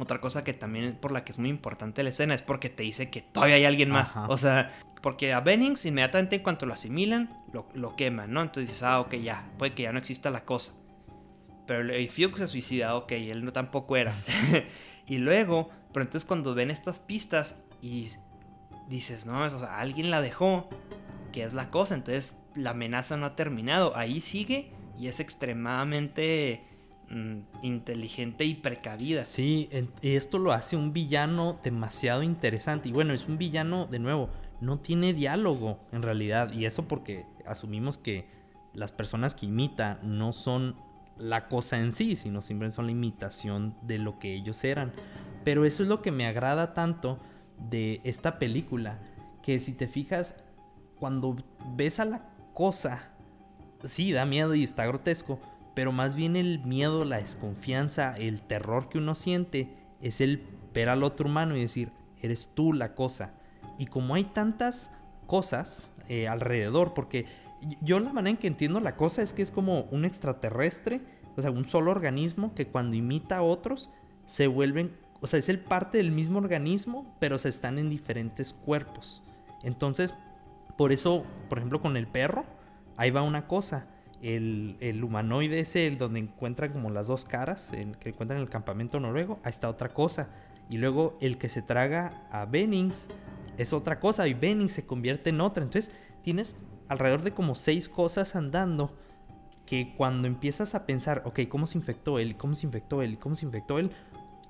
otra cosa que también por la que es muy importante la escena es porque te dice que todavía hay alguien más. O sea, porque a Bennings inmediatamente en cuanto lo asimilan, lo, queman, ¿no? Entonces dices, ah, ok, ya, puede que ya no exista la cosa. Pero el Fuchs se suicida, ok, él no tampoco era. y luego, pero entonces cuando ven estas pistas y dices, no, o sea, alguien la dejó, que es la cosa, entonces la amenaza no ha terminado, ahí sigue y es extremadamente Mm, inteligente y precavida. Sí, y esto lo hace un villano demasiado interesante. Y bueno, es un villano, de nuevo, no tiene diálogo en realidad. Y eso porque asumimos que las personas que imita no son la cosa en sí, sino siempre son la imitación de lo que ellos eran. Pero eso es lo que me agrada tanto de esta película, que si te fijas, cuando ves a la cosa, sí, da miedo y está grotesco, pero más bien el miedo, la desconfianza, el terror que uno siente es el ver al otro humano y decir, eres tú la cosa. Y como hay tantas cosas eh, alrededor, porque yo la manera en que entiendo la cosa es que es como un extraterrestre, o sea, un solo organismo que cuando imita a otros se vuelven, o sea, es el parte del mismo organismo, pero se están en diferentes cuerpos. Entonces, por eso, por ejemplo, con el perro, ahí va una cosa el, humanoide ese, el donde encuentran como las dos caras, el que encuentran en el campamento noruego, ahí está otra cosa. Y luego el que se traga a Bennings es otra cosa y Bennings se convierte en otra. Entonces tienes alrededor de como seis cosas andando que cuando empiezas a pensar, ok, ¿cómo se infectó él? ¿Cómo se infectó él? ¿Cómo se infectó él?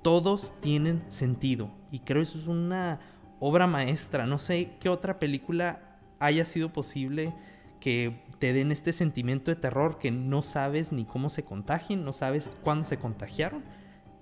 Todos tienen sentido. Y creo eso es una obra maestra. No sé qué otra película haya sido posible que te den este sentimiento de terror que no sabes ni cómo se contagian, no sabes cuándo se contagiaron,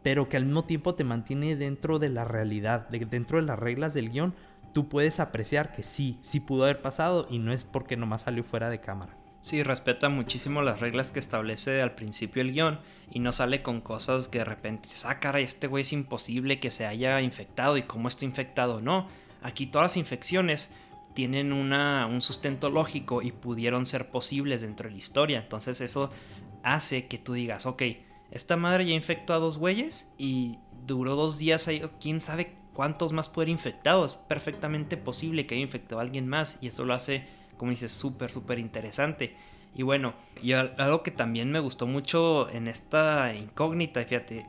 pero que al mismo tiempo te mantiene dentro de la realidad, de, dentro de las reglas del guion, tú puedes apreciar que sí, sí pudo haber pasado y no es porque nomás salió fuera de cámara. Sí, respeta muchísimo las reglas que establece al principio el guion y no sale con cosas que de repente ah, este güey es imposible que se haya infectado y cómo está infectado. No, aquí todas las infecciones tienen una, un sustento lógico y pudieron ser posibles dentro de la historia. Entonces eso hace que tú digas, ok, esta madre ya infectó a dos güeyes y duró dos días ahí, quién sabe cuántos más puede haber infectado. Es perfectamente posible que haya infectado a alguien más y eso lo hace como dices, súper, súper interesante. Y bueno, y algo que también me gustó mucho en esta incógnita, fíjate,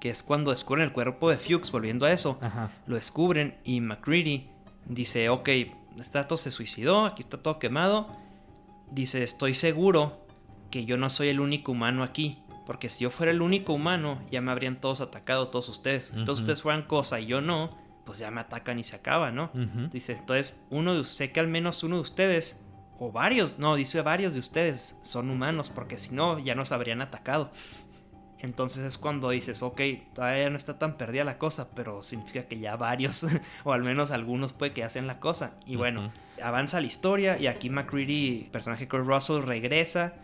que es cuando descubren el cuerpo de Fuchs, volviendo a eso, lo descubren y McCready dice, ok, este dato se suicidó, aquí está todo quemado. Dice, estoy seguro que yo no soy el único humano aquí. Porque si yo fuera el único humano, ya me habrían todos atacado, todos ustedes. Si todos ustedes fueran cosa y yo no, pues ya me atacan y se acaba, ¿no? Dice, entonces, uno de, sé que al menos uno de ustedes, o varios, no, dice varios de ustedes son humanos, porque si no, ya nos habrían atacado. Entonces es cuando dices, ok, todavía no está tan perdida la cosa, pero significa que ya varios, o al menos algunos puede que hacen la cosa. Y bueno, avanza la historia y aquí McCready, personaje Kurt Russell, regresa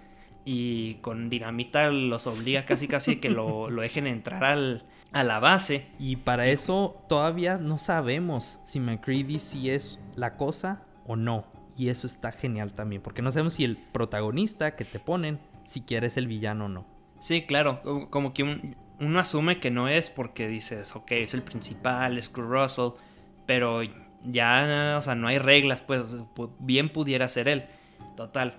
y con dinamita los obliga casi casi que lo, lo dejen entrar al, a la base. Y para eso todavía no sabemos si McCready sí es la cosa o no. Y eso está genial también, porque no sabemos si el protagonista que te ponen siquiera es el villano o no. Sí, claro, como que uno asume que no es porque dices, ok, es el principal, es Kurt Russell, pero ya, o sea, no hay reglas, pues bien pudiera ser él. Total,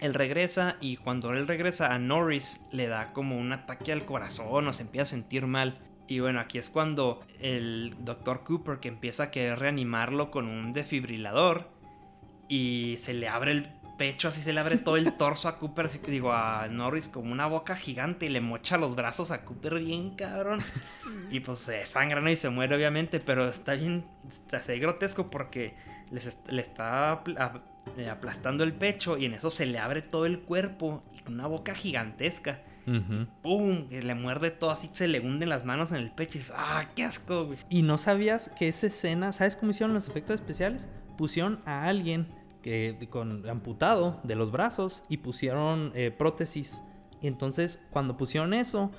él regresa y cuando él regresa a Norris le da como un ataque al corazón o se empieza a sentir mal. Y bueno, aquí es cuando el Dr. Cooper que empieza a querer reanimarlo con un defibrilador y se le abre el pecho, así se le abre todo el torso a Cooper, así que digo a Norris como una boca gigante y le mocha los brazos a Cooper bien cabrón. Y pues se sangra y se muere obviamente, pero está bien, está así grotesco porque les, le está eh, aplastando el pecho y en eso se le abre todo el cuerpo y con una boca gigantesca. ¡Pum! Que le muerde todo así, se le hunden las manos en el pecho y dices, ¡ah, qué asco, güey! Y no sabías que esa escena, ¿sabes cómo hicieron los efectos especiales? Pusieron a alguien que con amputado de los brazos y pusieron eh, prótesis. Y entonces, cuando pusieron eso,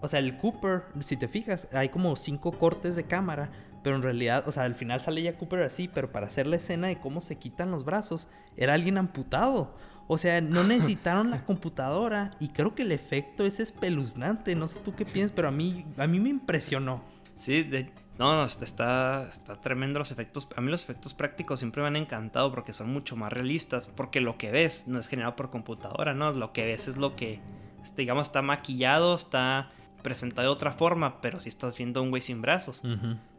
o sea, el Cooper, si te fijas, hay como cinco cortes de cámara pero en realidad, o sea, al final sale ya Cooper así, pero para hacer la escena de cómo se quitan los brazos, era alguien amputado. O sea, no necesitaron la computadora y creo que el efecto es espeluznante. No sé tú qué piensas, pero a mí, a mí me impresionó. Sí, de, no, no, está, está tremendo los efectos. A mí los efectos prácticos siempre me han encantado porque son mucho más realistas. Porque lo que ves no es generado por computadora, ¿no? Lo que ves es lo que, digamos, está maquillado, está presentado de otra forma, pero si estás viendo a un güey sin brazos.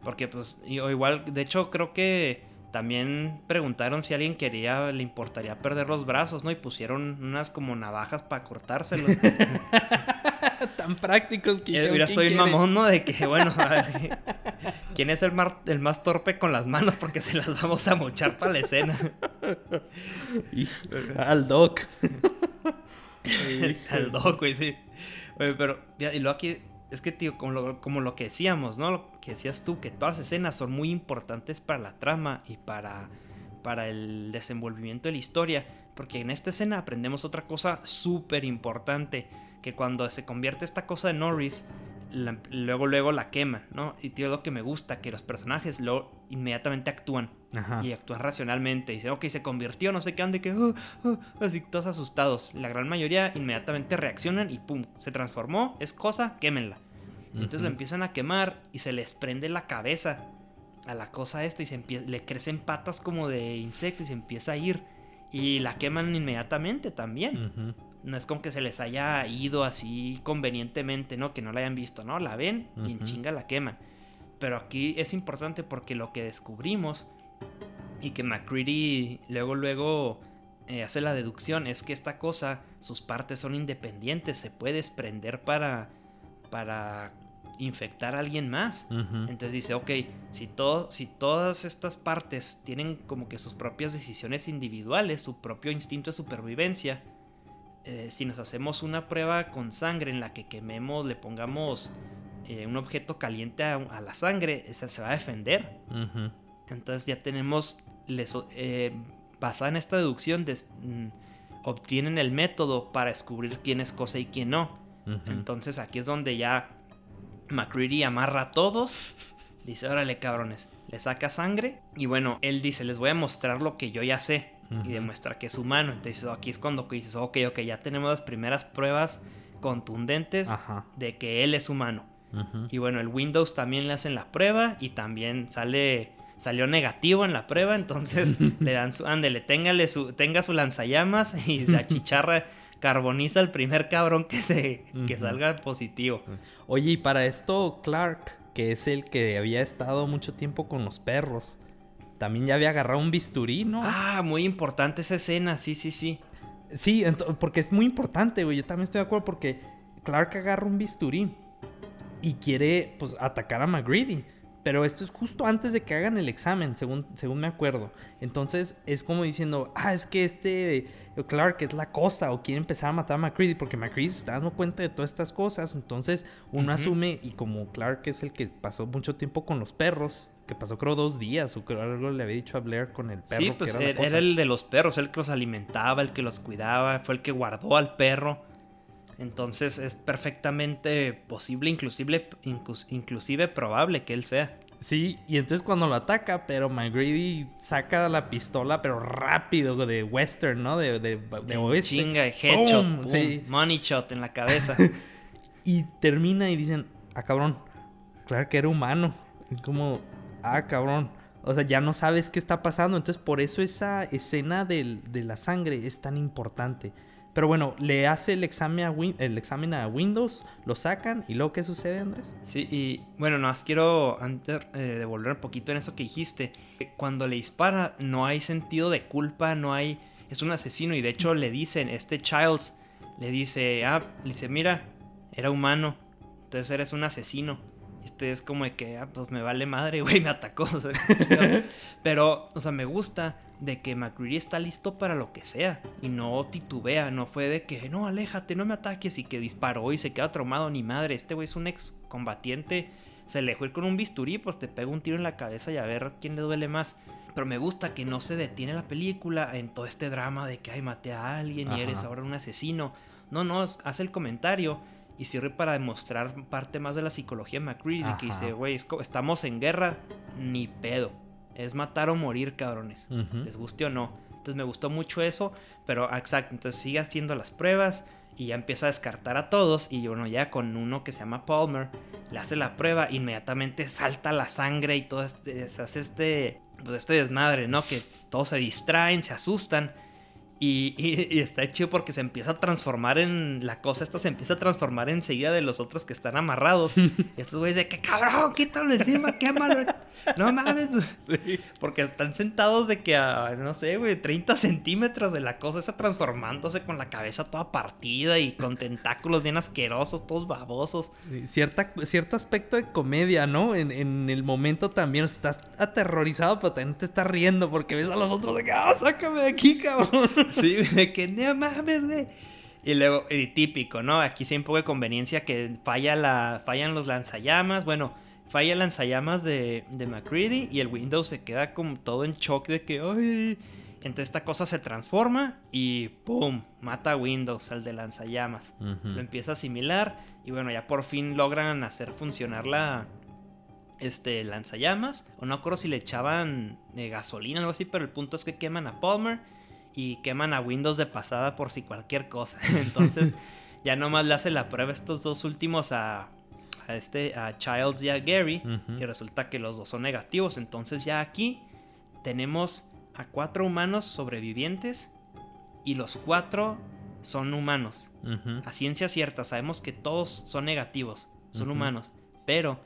Porque pues, o igual, de hecho creo que también preguntaron si alguien quería, le importaría perder los brazos, ¿no? Y pusieron unas como navajas para cortárselos. Tan prácticos que yo. Mira, estoy mamón, ¿no? De que, bueno, a ver, ¿quién es el, el, más torpe con las manos? Porque se las vamos a mochar para la escena. al doc. al doc, güey, sí pero, y lo aquí, es que, tío, como lo, como lo que decíamos, ¿no? Lo que decías tú, que todas las escenas son muy importantes para la trama y para, para el desenvolvimiento de la historia. Porque en esta escena aprendemos otra cosa súper importante, que cuando se convierte esta cosa de Norris, luego luego la queman, ¿no? Y tío, lo que me gusta, que los personajes lo inmediatamente actúan. Y actúan racionalmente. Dicen, ok, se convirtió, no sé qué, ande que... Uh, uh", así todos asustados. La gran mayoría inmediatamente reaccionan y pum, se transformó, es cosa, quémenla. Entonces lo empiezan a quemar y se les prende la cabeza a la cosa esta y se le crecen patas como de insecto y se empieza a ir. Y la queman inmediatamente también. No es como que se les haya ido así convenientemente, ¿no? Que no la hayan visto, ¿no? La ven y en chinga la queman. Pero aquí es importante porque lo que descubrimos y que McCready luego, luego eh, hace la deducción es que esta cosa, sus partes son independientes, se puede desprender para, para infectar a alguien más. Entonces dice, ok, si, todo, si todas estas partes tienen como que sus propias decisiones individuales, su propio instinto de supervivencia, eh, si nos hacemos una prueba con sangre en la que quememos, le pongamos eh, un objeto caliente a, a la sangre, esa se va a defender. Entonces ya tenemos, les, eh, basada en esta deducción, des- mm, obtienen el método para descubrir quién es cosa y quién no. Entonces aquí es donde ya McCready amarra a todos. Dice, órale cabrones, le saca sangre. Y bueno, él dice, les voy a mostrar lo que yo ya sé. Y demuestra que es humano. Entonces aquí es cuando dices, ok, ok, ya tenemos las primeras pruebas contundentes Ajá. de que él es humano. Y bueno, el Windows también le hacen la prueba y también sale salió negativo en la prueba, entonces le dan su ándele, téngale su tenga su lanzallamas y la chicharra carboniza al primer cabrón que se que salga positivo. Oye, y para esto, Clark, que es el que había estado mucho tiempo con los perros, también ya había agarrado un bisturí, ¿no? Ah, muy importante esa escena, sí, sí, sí. Sí, porque es muy importante, güey. Yo también estoy de acuerdo porque Clark agarra un bisturí y quiere, pues, atacar a McGreedy. Pero esto es justo antes de que hagan el examen, según, según me acuerdo. Entonces es como diciendo, ah, es que este Clark es la cosa o quiere empezar a matar a McCready porque McCready se está dando cuenta de todas estas cosas. Entonces uno asume, y como Clark es el que pasó mucho tiempo con los perros, que pasó creo dos días o creo algo le había dicho a Blair con el perro. sí, que pues era la era, cosa. era el de los perros, el que los alimentaba, el que los cuidaba, fue el que guardó al perro. Entonces es perfectamente posible, inclusive, inclus- inclusive probable que él sea. Sí, y entonces cuando lo ataca, pero McGrady saca la pistola, pero rápido, de western, ¿no? De, de, de oeste. Chinga, headshot, Sí. money shot en la cabeza. Y termina y dicen, ah, cabrón, claro que era humano. Como, ah, cabrón. O sea, ya no sabes qué está pasando. Entonces, por eso esa escena de la sangre es tan importante. Pero bueno, le hace el examen a, Windows, lo sacan y luego, ¿qué sucede, Andrés? Sí, y bueno, nada más quiero antes eh, de volver un poquito en eso que dijiste. Cuando le dispara, no hay sentido de culpa, no hay. Es un asesino, y de hecho le dicen, este Childs le dice, ah, le dice, mira, era humano, entonces eres un asesino. Este es como de que, ah, pues me vale madre, güey, me atacó. o sea, Pero, o sea, me gusta de que McCready está listo para lo que sea y no titubea, no fue de que no, aléjate, no me ataques y que disparó y se queda traumado, ni madre, este güey es un ex combatiente, se le ir con un bisturí, pues te pega un tiro en la cabeza y a ver quién le duele más. Pero me gusta que no se detiene la película en todo este drama de que, ay, maté a alguien y Ajá. eres ahora un asesino. No, no, hace el comentario y sirve para demostrar parte más de la psicología de McCready, que dice, güey, es estamos en guerra, ni pedo. Es matar o morir, cabrones. Les guste o no. Entonces me gustó mucho eso. Pero exacto, entonces sigue haciendo las pruebas. Y ya empieza a descartar a todos. Y bueno, ya con uno que se llama Palmer. Le hace la prueba. Inmediatamente salta la sangre y todo este. Se hace este. Pues este desmadre, ¿no? Que todos se distraen, se asustan. Y, y- y está chido porque se empieza a transformar en. La cosa esta se empieza a transformar enseguida de los otros que están amarrados. y estos güeyes de que cabrón, quítalo encima, quémalo. No mames. Sí. Porque están sentados de que a, no sé, güey, 30 centímetros de la cosa esa transformándose con la cabeza toda partida y con tentáculos bien asquerosos, todos babosos. Sí, Cierta, cierto aspecto de comedia, ¿no? En, en el momento también estás aterrorizado, pero también te estás riendo porque ves a los otros de que, ah, sácame de aquí, cabrón. Sí, de que no mames, güey. Y luego, y típico, ¿no? Aquí poco de conveniencia que falla la, fallan los lanzallamas. Bueno, falla el lanzallamas de, de McCready y el Windows se queda como todo en shock de que, ay. Entonces esta cosa se transforma y ¡pum! Mata a Windows, al de lanzallamas. Lo empieza a asimilar y bueno, ya por fin logran hacer funcionar la este lanzallamas o no acuerdo si le echaban eh, gasolina o algo así, pero el punto es que queman a Palmer y queman a Windows de pasada por si cualquier cosa. Entonces, ya nomás le hace la prueba estos dos últimos a, a este a Childs y a Gary y resulta que los dos son negativos. Entonces, ya aquí tenemos a cuatro humanos sobrevivientes y los cuatro son humanos. A ciencia cierta, sabemos que todos son negativos, son humanos, pero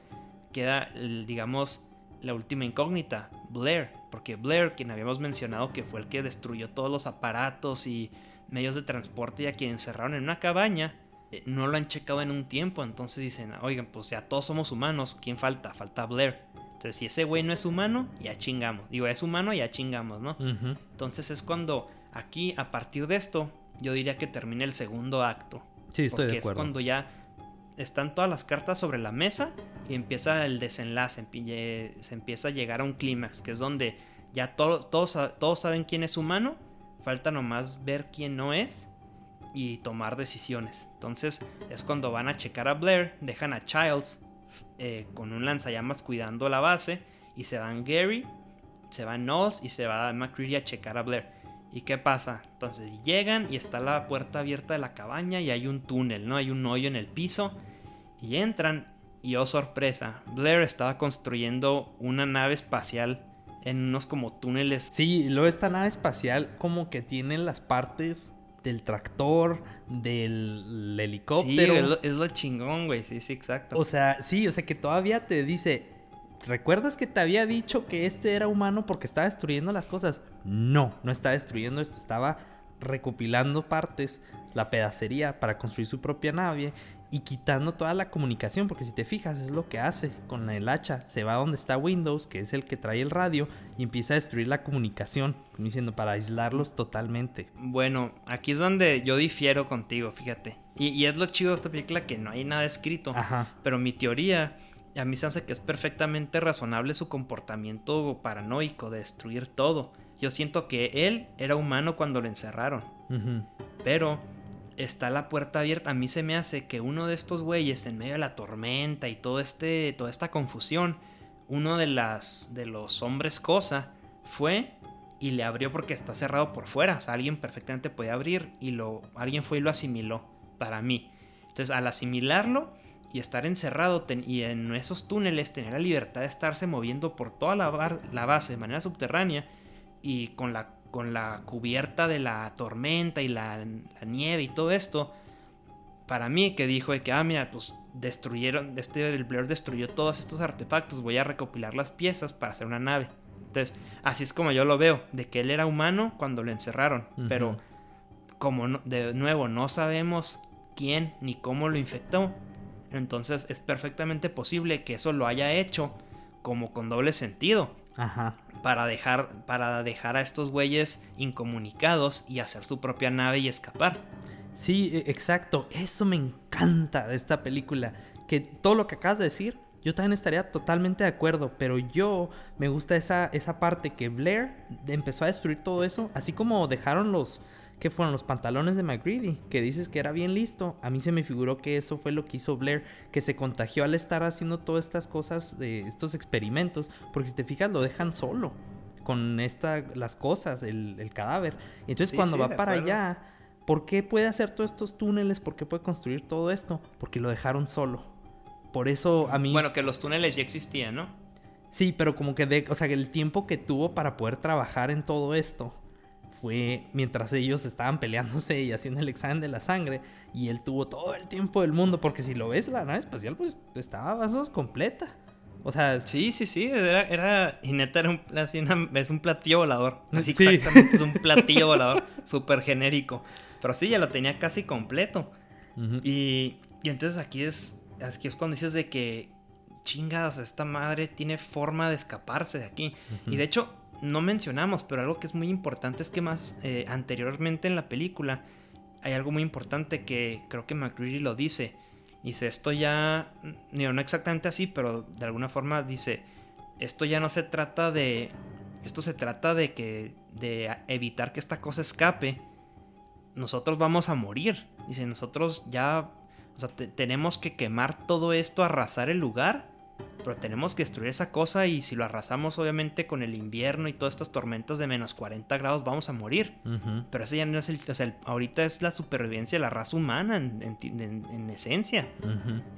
queda, digamos, la última incógnita, Blair, porque Blair, quien habíamos mencionado que fue el que destruyó todos los aparatos y medios de transporte y a quien encerraron en una cabaña, eh, no lo han checado en un tiempo, entonces dicen, oigan, pues ya todos somos humanos, ¿quién falta? Falta Blair. Entonces, si ese güey no es humano, ya chingamos. Digo, es humano, ya chingamos, ¿no? Entonces es cuando aquí, a partir de esto, yo diría que termina el segundo acto. Sí, estoy porque de es acuerdo. cuando ya están todas las cartas sobre la mesa y empieza el desenlace, se empieza a llegar a un clímax, que es donde ya todos, todos saben quién es humano, falta nomás ver quién no es y tomar decisiones. Entonces es cuando van a checar a Blair, dejan a Childs eh, con un lanzallamas cuidando la base y se van Gary, se va Knowles y se va McCready a checar a Blair. ¿Y qué pasa? Entonces llegan y está la puerta abierta de la cabaña y hay un túnel, ¿no? Hay un hoyo en el piso y entran y oh sorpresa, Blair estaba construyendo una nave espacial en unos como túneles. Sí, luego esta nave espacial como que tiene las partes del tractor, del helicóptero. Sí, es lo, chingón, güey. Sí, sí, exacto. O sea, sí, o sea que todavía te dice, ¿recuerdas que te había dicho que este era humano porque estaba destruyendo las cosas? No, no estaba destruyendo esto, estaba recopilando partes, la pedacería para construir su propia nave y quitando toda la comunicación, porque si te fijas es lo que hace con el hacha, se va donde está Windows, que es el que trae el radio, y empieza a destruir la comunicación, como diciendo, para aislarlos totalmente. Bueno, aquí es donde yo difiero contigo, fíjate. Y, es lo chido de esta película que no hay nada escrito, pero mi teoría, a mí se hace que es perfectamente razonable su comportamiento paranoico de destruir todo. Yo siento que él era humano cuando lo encerraron, pero está la puerta abierta. A mí se me hace que uno de estos güeyes en medio de la tormenta y todo este, toda esta confusión, uno de, las, de los hombres cosa fue y le abrió porque está cerrado por fuera. O sea, alguien perfectamente puede abrir y lo, alguien fue y lo asimiló para mí. Entonces, al asimilarlo y estar encerrado y en esos túneles tener la libertad de estarse moviendo por toda la, la base de manera subterránea y con la con la cubierta de la tormenta y la, nieve y todo esto, para mí que dijo de que, ah, mira, pues destruyeron, este, el Blair destruyó todos estos artefactos, voy a recopilar las piezas para hacer una nave. Entonces, así es como yo lo veo, de que él era humano cuando lo encerraron, pero como de nuevo no sabemos quién ni cómo lo infectó, entonces es perfectamente posible que eso lo haya hecho como con doble sentido. Ajá para dejar, para dejar a estos güeyes incomunicados y hacer su propia nave y escapar. Sí, e, exacto. Eso me encanta de esta película. Que todo lo que acabas de decir, yo también estaría totalmente de acuerdo. Pero yo me gusta esa, esa parte que Blair empezó a destruir todo eso. Así como dejaron los, que fueron los pantalones de McGreedy, que dices que era bien listo. A mí se me figuró que eso fue lo que hizo Blair, que se contagió al estar haciendo todas estas cosas, estos experimentos, porque si te fijas lo dejan solo con esta, las cosas, el, cadáver. Entonces cuando va para allá, ¿por qué puede hacer todos estos túneles? ¿Por qué puede construir todo esto? Porque lo dejaron solo. Por eso a mí... Bueno, que los túneles ya existían, ¿no? Sí, pero como que de, o sea, que el tiempo que tuvo para poder trabajar en todo esto fue mientras ellos estaban peleándose y haciendo el examen de la sangre y él tuvo todo el tiempo del mundo porque si lo ves la nave espacial pues estaba más completa. O sea, sí, sí, sí, era, era y neta era un, es un platillo volador. Así exactamente, es un platillo volador súper genérico. Pero sí, ya lo tenía casi completo. y, y, entonces aquí es, aquí es cuando dices de que chingadas, esta madre tiene forma de escaparse de aquí. Y de hecho, no mencionamos, pero algo que es muy importante es que más eh, anteriormente en la película hay algo muy importante que creo que McCready lo dice. Dice, esto ya, no exactamente así, pero de alguna forma dice, esto ya no se trata de, esto se trata de que, de evitar que esta cosa escape. Nosotros vamos a morir. Dice, nosotros ya, o sea, tenemos que quemar todo esto, arrasar el lugar pero tenemos que destruir esa cosa y si lo arrasamos obviamente con el invierno y todas estas tormentas de menos 40 grados vamos a morir. Pero eso ya no es el... O sea, ahorita es la supervivencia de la raza humana en, esencia.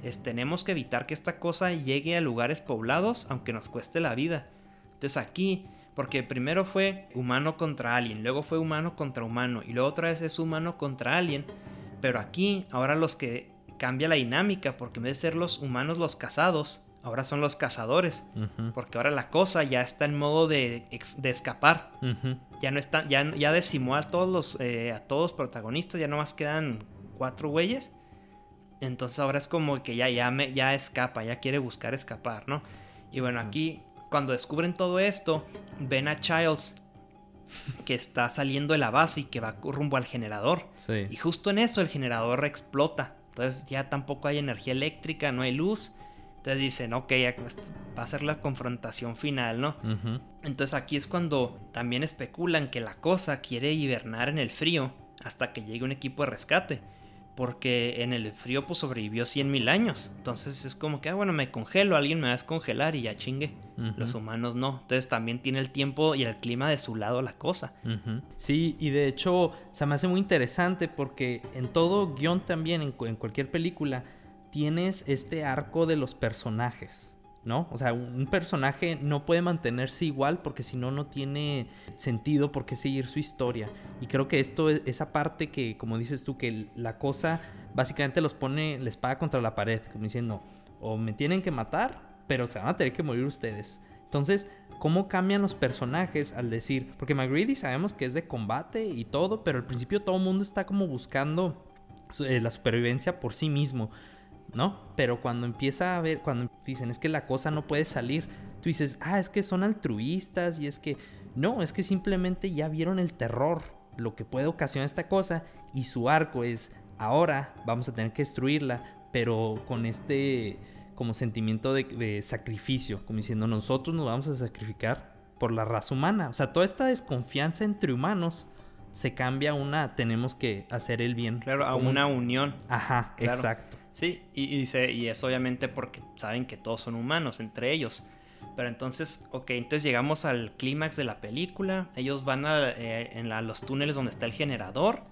es, tenemos que evitar que esta cosa llegue a lugares poblados aunque nos cueste la vida. Entonces aquí... Porque primero fue humano contra alien, luego fue humano contra humano y luego otra vez es humano contra alien. Pero aquí ahora los que cambia la dinámica porque en vez de ser los humanos los cazados, ahora son los cazadores. Porque ahora la cosa ya está en modo de, escapar. Ya no está, ya, ya decimó a todos los eh, a todos los protagonistas, ya nomás quedan cuatro güeyes. Entonces ahora es como que ya, ya, me, ya escapa, ya quiere buscar escapar, ¿no? Y bueno, aquí cuando descubren todo esto, ven a Childs que está saliendo de la base y que va rumbo al generador. Y justo en eso el generador explota Entonces ya tampoco hay energía eléctrica, no hay luz. Entonces dicen, ok, va a ser la confrontación final, ¿no? Entonces aquí es cuando también especulan que la cosa quiere hibernar en el frío hasta que llegue un equipo de rescate. Porque en el frío pues sobrevivió 100 mil años. Entonces es como que, ah, bueno, me congelo, alguien me va a descongelar y ya chingue. Los humanos no. Entonces también tiene el tiempo y el clima de su lado la cosa. Sí, y de hecho se me hace muy interesante porque en todo guion también, en cualquier película, tienes este arco de los personajes. ¿no? O sea, un personaje no puede mantenerse igual porque si no, no tiene sentido por qué seguir su historia. Y creo que esto, es esa parte que, como dices tú, que la cosa básicamente los pone, les paga contra la pared, como diciendo, o me tienen que matar, pero se van a tener que morir ustedes. Entonces, ¿cómo cambian los personajes al decir? Porque McGreedy sabemos que es de combate y todo, pero al principio todo el mundo está como buscando eh, la supervivencia por sí mismo. ¿No? Pero cuando empieza a ver, cuando dicen es que la cosa no puede salir, tú dices, ah, es que son altruistas y es que no, es que simplemente ya vieron el terror, lo que puede ocasionar esta cosa y su arco es, ahora vamos a tener que destruirla, pero con este como sentimiento de, sacrificio, como diciendo, nosotros nos vamos a sacrificar por la raza humana. O sea, toda esta desconfianza entre humanos se cambia una tenemos que hacer el bien. Claro, a una unión. Ajá, exacto. Sí, y, dice, y es obviamente porque saben que todos son humanos entre ellos. Pero entonces, ok, entonces llegamos al clímax de la película. Ellos van a, eh, en los túneles donde está el generador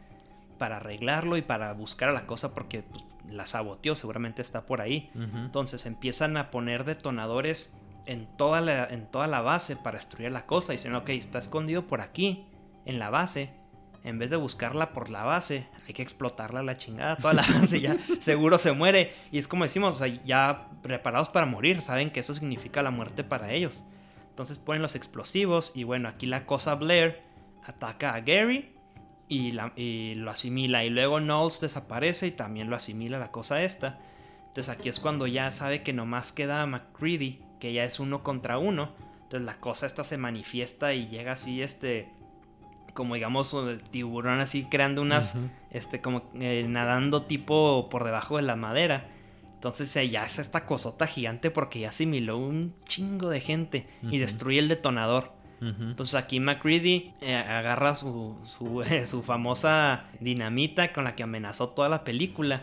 para arreglarlo y para buscar a la cosa porque pues, la saboteó, seguramente está por ahí. Entonces empiezan a poner detonadores en toda, la, en toda la base para destruir la cosa. Y dicen, ok, está escondido por aquí, en la base en vez de buscarla por la base, hay que explotarla a la chingada, toda la base ya seguro se muere. Y es como decimos, ya preparados para morir, saben que eso significa la muerte para ellos. Entonces ponen los explosivos y bueno, aquí la cosa Blair ataca a Gary y, lo asimila. Y luego Knowles desaparece y también lo asimila la cosa esta. Entonces aquí es cuando ya sabe que nomás queda a McCready, que ya es uno contra uno. Entonces la cosa esta se manifiesta y llega así este como digamos el tiburón así creando unas, este, como eh, nadando tipo por debajo de la madera. Entonces eh, ya es esta cosota gigante porque ya asimiló un chingo de gente y destruye el detonador. Entonces aquí McCready eh, agarra su, su, su, famosa dinamita con la que amenazó toda la película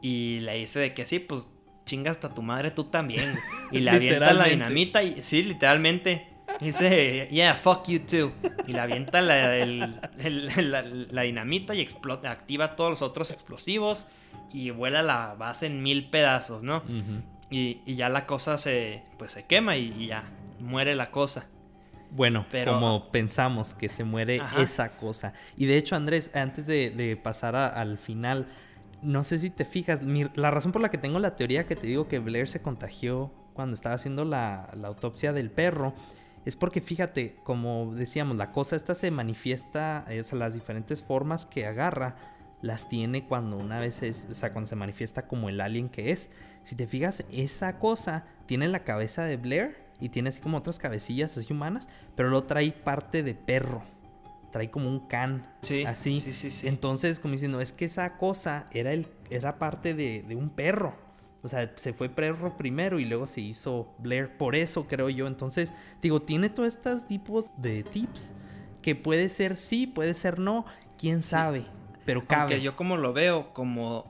y le dice de que sí, pues chinga hasta tu madre tú también. Y le avienta la dinamita y sí, literalmente dice, yeah, fuck you too. Y le avienta la, la, dinamita y explota, activa todos los otros explosivos y vuela la base en mil pedazos, ¿no? y, ya la cosa se, pues se quema y, ya muere la cosa. Bueno, Pero, como pensamos que se muere esa cosa. Y de hecho, Andrés, antes de, pasar al final, no sé si te fijas, la razón por la que tengo la teoría que te digo que Blair se contagió cuando estaba haciendo la, la autopsia del perro es porque fíjate, como decíamos, la cosa esta se manifiesta, eh, o sea, las diferentes formas que agarra las tiene cuando una vez es, o sea, cuando se manifiesta como el alien que es. Si te fijas, esa cosa tiene la cabeza de Blair y tiene así como otras cabecillas así humanas, pero lo trae parte de perro. Trae como un can. Sí. Así. Sí, sí, sí. Entonces, como diciendo, es que esa cosa era, el, era parte de, de un perro. O sea, se fue Perro primero y luego se hizo Blair. Por eso creo yo. Entonces, digo, tiene todos estos tipos de tips que puede ser sí, puede ser no. Quién sabe. Pero cabe. Aunque yo como lo veo, como,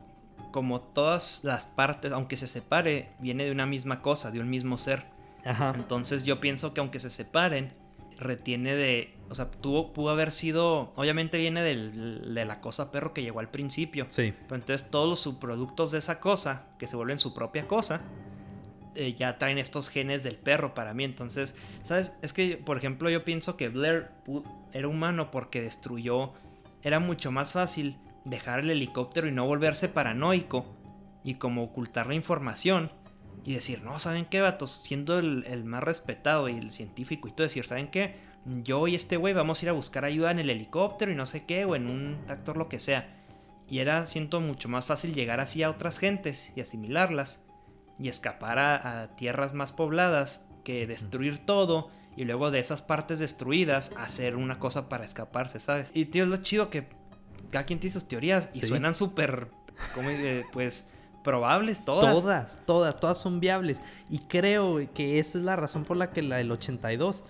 como todas las partes, aunque se separe, viene de una misma cosa, de un mismo ser. Ajá. Entonces yo pienso que aunque se separen, retiene de. O sea, tuvo, pudo haber sido. Obviamente viene de la cosa perro que llegó al principio. Sí. Pero entonces todos los subproductos de esa cosa, que se vuelven su propia cosa, eh, ya traen estos genes del perro para mí. Entonces, ¿sabes? Es que, por ejemplo, yo pienso que Blair era humano porque destruyó. Era mucho más fácil dejar el helicóptero y no volverse paranoico y como ocultar la información y decir, no, ¿saben qué, vatos? Siendo el, más respetado y el científico y todo, decir, ¿saben qué? Yo y este güey vamos a ir a buscar ayuda en el helicóptero y no sé qué, o en un tractor, lo que sea. Y era, siento, mucho más fácil llegar así a otras gentes y asimilarlas y escapar a, tierras más pobladas que destruir todo y luego de esas partes destruidas hacer una cosa para escaparse, ¿sabes? Y tío, es lo chido que cada quien tiene sus teorías y suenan súper ¿cómo, eh, pues probables todas. Todas, todas, todas son viables. Y creo que esa es la razón por la que la del 82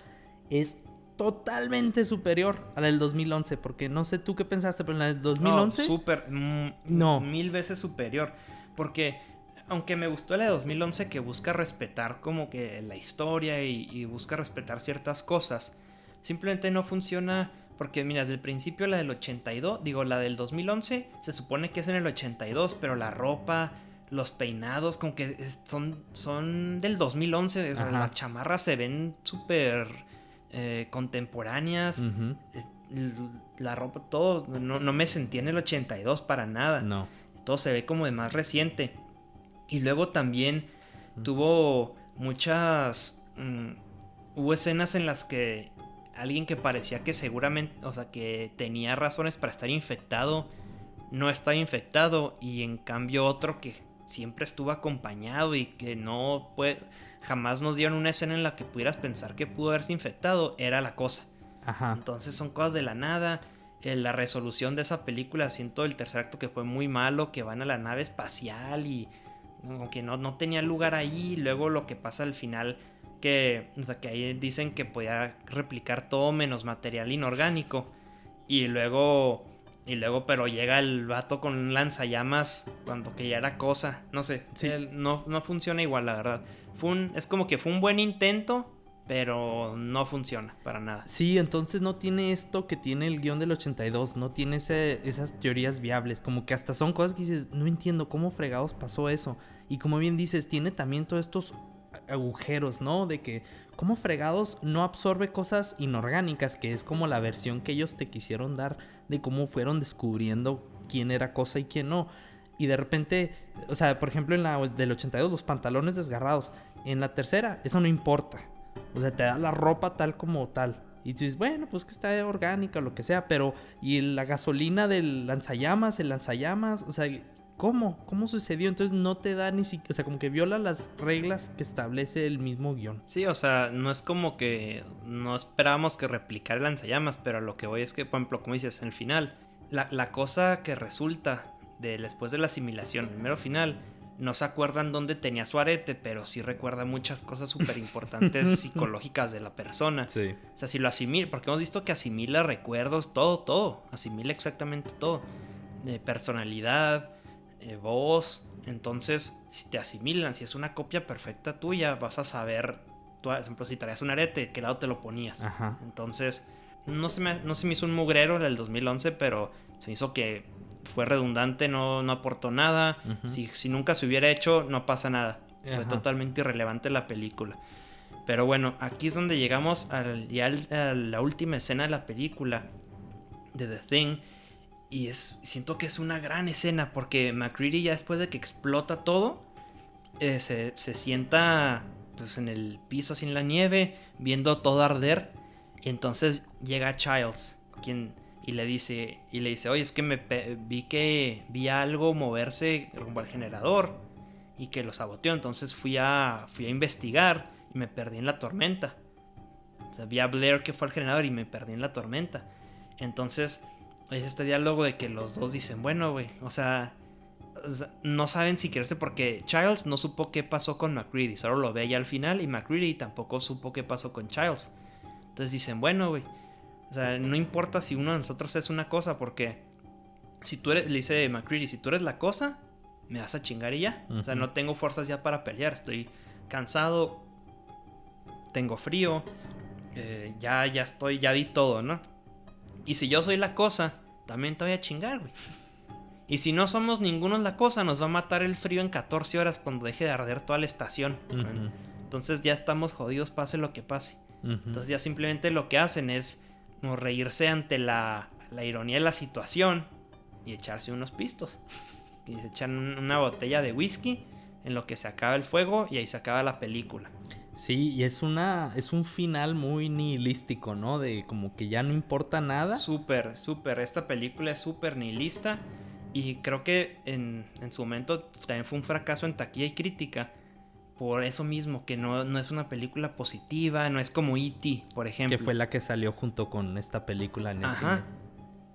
es totalmente superior a la del 2011. Porque no sé tú qué pensaste, pero en la del 2011... No, súper, mm, No. mil veces superior. Porque aunque me gustó la de 2011 que busca respetar como que la historia y, y busca respetar ciertas cosas, simplemente no funciona porque mira, desde el principio la del 82, digo, la del 2011 se supone que es en el 82, pero la ropa, los peinados, como que son, son del 2011, o sea, Ajá. las chamarras se ven súper eh, contemporáneas, eh, la ropa, todo, no, no me sentí en el 82 para nada No. todo se ve como de más reciente. Y luego también tuvo muchas... mm, hubo escenas en las que alguien que parecía que seguramente, o sea, que tenía razones para estar infectado, no estaba infectado. Y en cambio otro que siempre estuvo acompañado y que no puede... Jamás nos dieron una escena en la que pudieras pensar que pudo haberse infectado, era la cosa. Ajá. Entonces son cosas de la nada. Eh, la resolución de esa película, siento el tercer acto que fue muy malo, que van a la nave espacial y como que no, no tenía lugar ahí. Luego lo que pasa al final, que, o sea, que ahí dicen que podía replicar todo menos material inorgánico. Y luego, y luego, pero llega el vato con un lanzallamas cuando que ya era cosa. No sé, Sí. él no, no funciona igual, la verdad. Fue un, es como que fue un buen intento, pero no funciona para nada. Sí, entonces no tiene esto que tiene el guion del 82, no tiene ese- esas teorías viables, como que hasta son cosas que dices, no entiendo cómo fregados pasó eso. Y como bien dices, tiene también todos estos agujeros, ¿no? De que, ¿cómo fregados no absorbe cosas inorgánicas? Que es como la versión que ellos te quisieron dar de cómo fueron descubriendo quién era cosa y quién no. Y de repente, o sea, por ejemplo, en la del 82, los pantalones desgarrados. En la tercera, eso no importa. O sea, te da la ropa tal como tal. Y tú dices, bueno, pues que está orgánica o lo que sea, pero. Y la gasolina del lanzallamas, el lanzallamas, o sea, ¿cómo? ¿Cómo sucedió? Entonces no te da ni siquiera. O sea, como que viola las reglas que establece el mismo guion. Sí, o sea, no es como que no esperábamos que replicara el lanzallamas, pero a lo que voy es que, por ejemplo, como dices, en el final, la, la cosa que resulta de después de la asimilación, el mero final, no se acuerdan dónde tenía su arete, pero sí recuerda muchas cosas súper importantes psicológicas de la persona. Sí. O sea, si lo asimila, porque hemos visto que asimila recuerdos, todo, todo, asimila exactamente todo. Eh, personalidad, eh, voz. Entonces, si te asimilan, si es una copia perfecta tuya, vas a saber, tú, por ejemplo, si traías un arete, qué lado te lo ponías. Ajá. Entonces, no se, me, no se me hizo un mugrero el del 2011, pero se me hizo que fue redundante, no, no aportó nada. Si, si nunca se hubiera hecho, no pasa nada. Fue totalmente irrelevante la película. Pero bueno, aquí es donde llegamos al, ya al- a la última escena de la película de The Thing. Y es, siento que es una gran escena porque McCready ya después de que explota todo, eh, se, se sienta pues, en el piso sin la nieve, viendo todo arder. Y entonces llega Childs, quien y le dice y le dice, "Oye, es que me vi que vi algo moverse rumbo al generador y que lo saboteó, entonces fui a fui a investigar y me perdí en la tormenta." O sea, vi a Blair que fue al generador y me perdí en la tormenta. Entonces, es este diálogo de que los dos dicen, bueno, güey, o sea, no saben si quererse porque Childs no supo qué pasó con McCready, solo lo ve ya al final y McCready tampoco supo qué pasó con Childs. Entonces dicen, bueno, güey, o sea, no importa si uno de nosotros es una cosa porque si tú eres, le dice McCready, si tú eres la cosa, me vas a chingar y ya. O sea, no tengo fuerzas ya para pelear, estoy cansado, tengo frío, eh, ya, ya estoy, ya di todo, ¿no? Y si yo soy la cosa, también te voy a chingar, güey. Y si no somos ninguno la cosa, nos va a matar el frío en 14 horas cuando deje de arder toda la estación. Entonces ya estamos jodidos, pase lo que pase. Entonces ya simplemente lo que hacen es como reírse ante la, la ironía de la situación y echarse unos pistos. Y se echan un- una botella de whisky en lo que se acaba el fuego y ahí se acaba la película. Sí, y es una es un final muy nihilístico, ¿no? De como que ya no importa nada. Súper, súper. Esta película es súper nihilista. Y creo que en, en su momento también fue un fracaso en taquilla y crítica. Por eso mismo, que no, no es una película positiva, no es como E.T., por ejemplo. Que fue la que salió junto con esta película en el Ajá.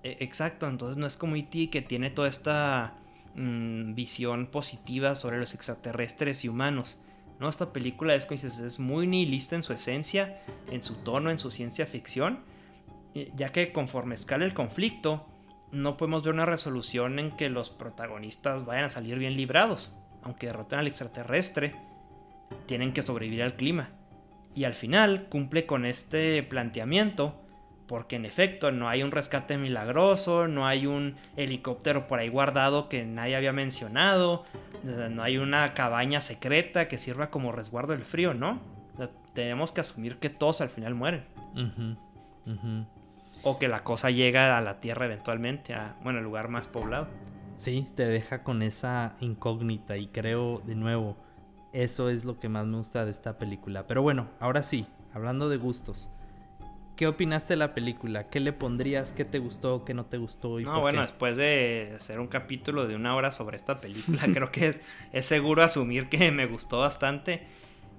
E- Exacto, entonces no es como E.T. que tiene toda esta mm, visión positiva sobre los extraterrestres y humanos. ¿no? Esta película es, es muy nihilista en su esencia, en su tono, en su ciencia ficción, ya que conforme escala el conflicto, no podemos ver una resolución en que los protagonistas vayan a salir bien librados. Aunque derroten al extraterrestre, tienen que sobrevivir al clima. Y al final cumple con este planteamiento porque en efecto no hay un rescate milagroso, no hay un helicóptero por ahí guardado que nadie había mencionado, no hay una cabaña secreta que sirva como resguardo del frío, ¿no? tenemos que asumir que todos al final mueren. O que la cosa llega a la Tierra eventualmente, a, bueno, el lugar más poblado. Sí, te deja con esa incógnita y creo de nuevo, eso es lo que más me gusta de esta película. Pero bueno, ahora sí, hablando de gustos. ¿Qué opinaste de la película? ¿Qué le pondrías? ¿Qué te gustó? ¿Qué no te gustó? Y no, bueno, después de hacer un capítulo de una hora sobre esta película, creo que es, es, seguro asumir que me gustó bastante.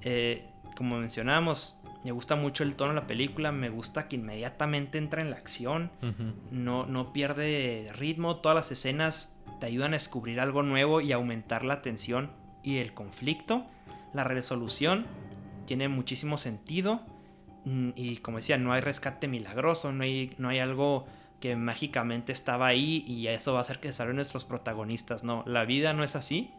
Eh, como mencionábamos, me gusta mucho el tono de la película, me gusta que inmediatamente entra en la acción, no, no pierde ritmo, todas las escenas te ayudan a descubrir algo nuevo y aumentar la tensión y el conflicto. La resolución tiene muchísimo sentido Mm, y como decía, no hay rescate milagroso, no hay, no hay algo que mágicamente estaba ahí y eso va a hacer que salgan nuestros protagonistas. No, la vida no es así,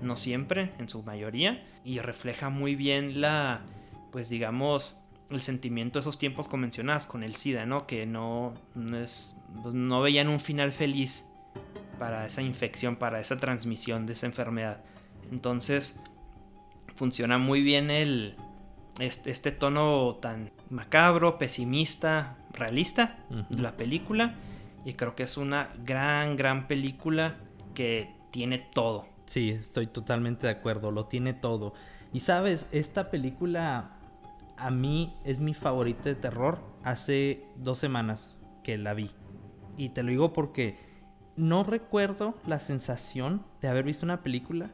no siempre, en su mayoría, y refleja muy bien la, pues digamos, el sentimiento de esos tiempos convencionados con el SIDA, ¿no? Que no, no, es, pues, no veían un final feliz para esa infección, para esa transmisión de esa enfermedad. Entonces, funciona muy bien el, este, tono tan macabro, pesimista, realista de la película. Y creo que es una gran, gran película que tiene todo. Sí, estoy totalmente de acuerdo, lo tiene todo. Y sabes, esta película a mí es mi favorita de terror hace dos semanas que la vi. Y te lo digo porque no recuerdo la sensación de haber visto una película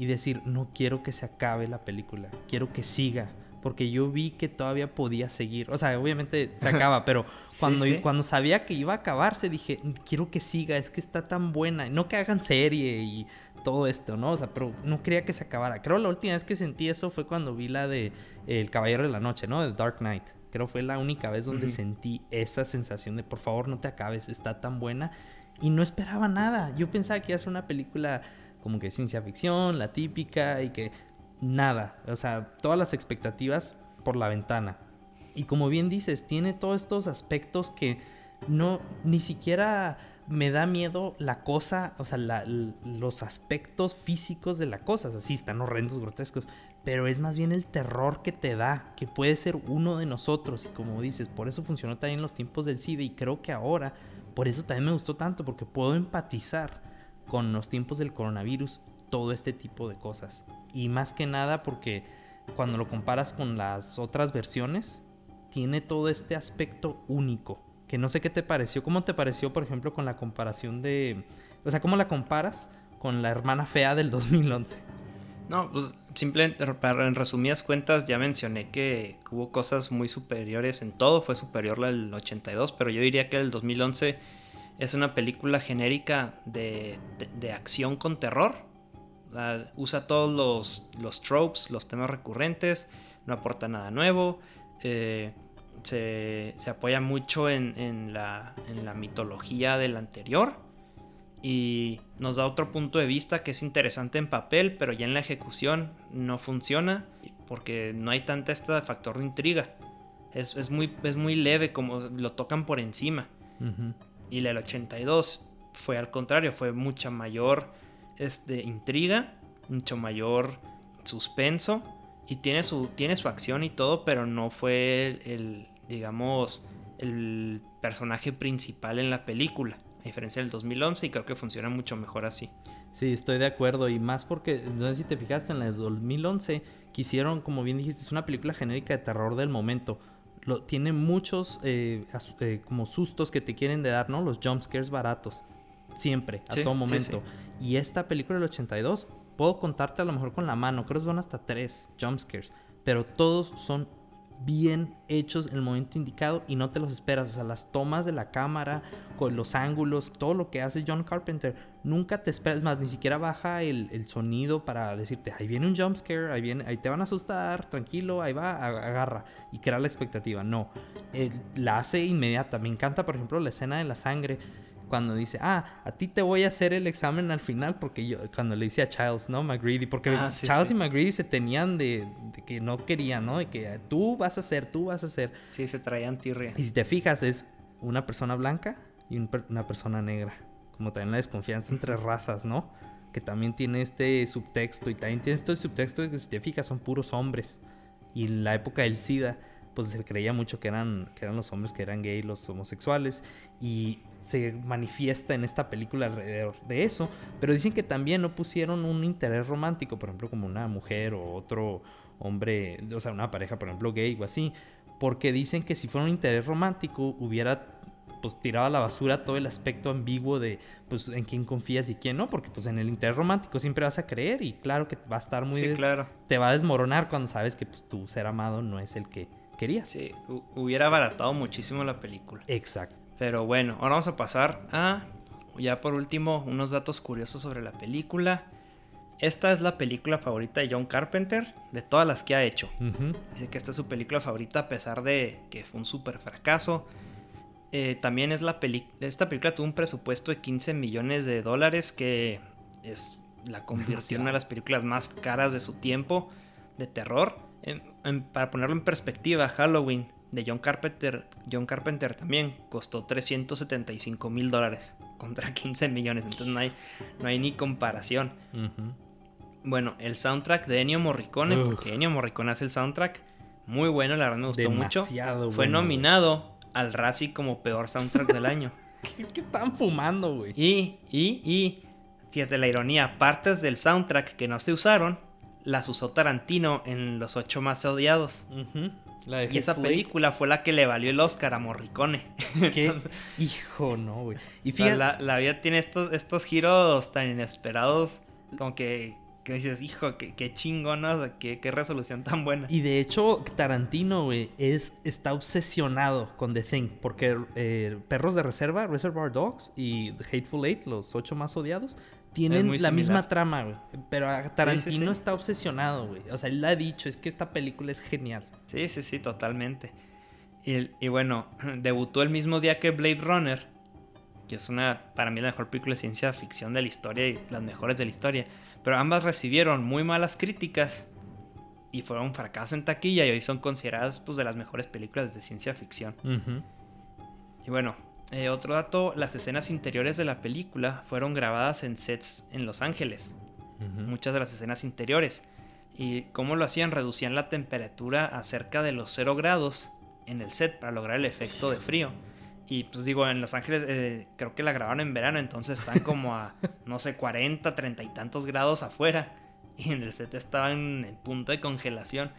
y decir, no quiero que se acabe la película, quiero que siga porque yo vi que todavía podía seguir. O sea, obviamente se acaba, pero cuando, cuando sabía que iba a acabarse, dije, quiero que siga, es que está tan buena. No que hagan serie y todo esto, ¿no? O sea, pero no quería que se acabara. Creo la última vez que sentí eso fue cuando vi la de El Caballero de la Noche, ¿no? De Dark Knight. Creo fue la única vez donde sentí esa sensación de, por favor, no te acabes, está tan buena. Y no esperaba nada. Yo pensaba que iba a ser una película como que ciencia ficción, la típica, y que nada. O sea, todas las expectativas por la ventana. Y como bien dices, tiene todos estos aspectos que no, ni siquiera me da miedo la cosa, o sea, los aspectos físicos de la cosa. así están horrendos, grotescos. Pero es más bien el terror que te da, que puede ser uno de nosotros. Y como dices, por eso funcionó también en los tiempos del SIDA. Y creo que ahora, por eso también me gustó tanto, porque puedo empatizar con los tiempos del coronavirus todo este tipo de cosas. Y más que nada porque cuando lo comparas con las otras versiones, tiene todo este aspecto único. Que no sé qué te pareció. ¿Cómo te pareció, por ejemplo, con la comparación de... O sea, ¿cómo la comparas con la hermana fea del 2011? No, pues simplemente en resumidas cuentas ya mencioné que hubo cosas muy superiores en todo, fue superior la del 82, pero yo diría que el 2011 es una película genérica de, de acción con terror, usa todos los, los tropes, los temas recurrentes, no aporta nada nuevo. Eh, se, apoya mucho en, la, en la mitología del anterior y nos da otro punto de vista que es interesante en papel, pero ya en la ejecución no funciona porque no hay tanta este factor de intriga. Es, muy, es muy leve, como lo tocan por encima. Y la del 82 fue al contrario, fue mucha mayor de intriga, mucho mayor suspenso y tiene su, tiene su acción y todo, pero no fue el, digamos, el personaje principal en la película, a diferencia del 2011 y creo que funciona mucho mejor así. Sí, estoy de acuerdo y más porque, no sé si te fijaste, en la de 2011 quisieron, como bien dijiste, es una película genérica de terror del momento. Lo, tiene muchos eh, eh, como sustos que te quieren de dar, ¿no? Los jumpscares baratos. Siempre, a todo momento. Y esta película del 82, puedo contarte a lo mejor con la mano, creo que son hasta tres jumpscares, pero todos son bien hechos en el momento indicado y no te los esperas. O sea, las tomas de la cámara, con los ángulos, todo lo que hace John Carpenter, nunca te esperas más, ni siquiera baja el, sonido para decirte, ahí viene un jump scare, ahí, viene, ahí te van a asustar, tranquilo, ahí va, agarra y crea la expectativa. No, la hace inmediata. Me encanta, por ejemplo, la escena de la sangre cuando dice, ah, a ti te voy a hacer el examen al final, porque yo, cuando le decía a Charles, ¿no? McGreedy, porque ah, Charles y McGreedy se tenían de, que no querían, ¿no? De que tú vas a hacer, tú vas a hacer. Sí, se traían tirria. Y si te fijas, es una persona blanca y una persona negra. Como también la desconfianza entre razas, ¿no? Que también tiene este subtexto y también tiene este subtexto de que si te fijas son puros hombres. Y en la época del SIDA, pues se creía mucho que eran, que eran los hombres que eran gay, los homosexuales. Y se manifiesta en esta película alrededor de eso, pero dicen que también no pusieron un interés romántico, por ejemplo, como una mujer o otro hombre, o sea, una pareja, por ejemplo, gay o así, porque dicen que si fuera un interés romántico hubiera pues tirado a la basura todo el aspecto ambiguo de pues en quién confías y quién no, porque pues en el interés romántico siempre vas a creer y claro que va a estar muy sí, claro. te va a desmoronar cuando sabes que pues tu ser amado no es el que querías. Sí, hubiera abaratado muchísimo la película. Exacto. Pero bueno, ahora vamos a pasar a, ya por último, unos datos curiosos sobre la película. Esta es la película favorita de John Carpenter, de todas las que ha hecho. Dice que esta es su película favorita a pesar de que fue un súper fracaso. Eh, también es la película, esta película tuvo un presupuesto de 15 millones de dólares que es, la convirtió en una de las películas más caras de su tiempo de terror. para ponerlo en perspectiva, Halloween de John Carpenter, John Carpenter también costó 375 mil dólares contra 15 millones, entonces no hay, no hay ni comparación. Bueno, el soundtrack de Ennio Morricone, porque Ennio Morricone hace el soundtrack, muy bueno, la verdad me gustó mucho. Fue nominado al Razzie como peor soundtrack del año. ¿Qué, están fumando, güey? Y, y, y, fíjate la ironía, partes del soundtrack que no se usaron, las usó Tarantino en Los Ocho Más Odiados y esa película fue la que le valió el Oscar a Morricone. ¿Qué? Hijo, no, güey. Y fíjate... la, vida tiene estos, estos giros tan inesperados, como que, que dices, hijo, qué, qué chingón, qué, qué, resolución tan buena. Y de hecho, Tarantino, güey, es, está obsesionado con The Thing, porque eh, Perros de Reserva, Reservoir Dogs y The Hateful Eight, los ocho más odiados, tienen la misma trama, güey. Pero Tarantino está obsesionado, güey. O sea, él ha dicho, es que esta película es genial. Sí, sí, sí, totalmente. Y, bueno, debutó el mismo día que Blade Runner, que es una, para mí, la mejor película de ciencia ficción de la historia y las mejores de la historia. Pero ambas recibieron muy malas críticas y fueron un fracaso en taquilla y hoy son consideradas pues, de las mejores películas de ciencia ficción. Y bueno, eh, otro dato, las escenas interiores de la película fueron grabadas en sets en Los Ángeles. Muchas de las escenas interiores. ¿Y cómo lo hacían? Reducían la temperatura a cerca de los 0 grados en el set para lograr el efecto de frío. Y pues digo, en Los Ángeles eh, creo que la grabaron en verano, entonces están como a, no sé, 40, 30 y tantos grados afuera. Y en el set estaban en punto de congelación.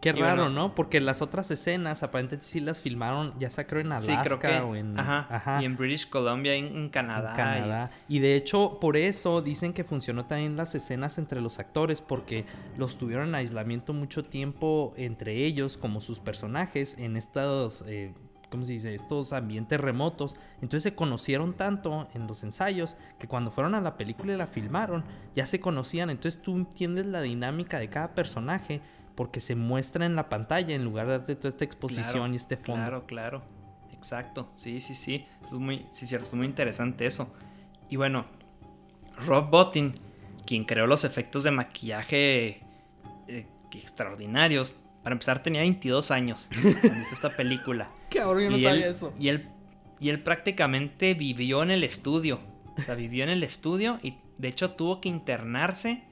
Qué raro, ¿no? Porque las otras escenas aparentemente sí las filmaron, ya sea creo en Alaska o en... Ajá, Y en British Columbia, en, Canadá. Canadá. Y... de hecho, por eso dicen que funcionó también las escenas entre los actores, porque los tuvieron en aislamiento mucho tiempo entre ellos, como sus personajes, en estos... Eh, ¿cómo se dice? Estos ambientes remotos. Entonces se conocieron tanto en los ensayos que cuando fueron a la película y la filmaron, ya se conocían. Entonces tú entiendes la dinámica de cada personaje porque se muestra en la pantalla en lugar de darte toda esta exposición y este fondo. Claro, claro. Exacto. Sí, sí, sí. Eso es muy, sí, cierto, es muy interesante eso. Y bueno, Rob Bottin, quien creó los efectos de maquillaje eh, extraordinarios, para empezar tenía 22 años cuando hizo esta película. Qué yo no sabía eso. Y él, y él prácticamente vivió en el estudio. O sea, vivió en el estudio y de hecho tuvo que internarse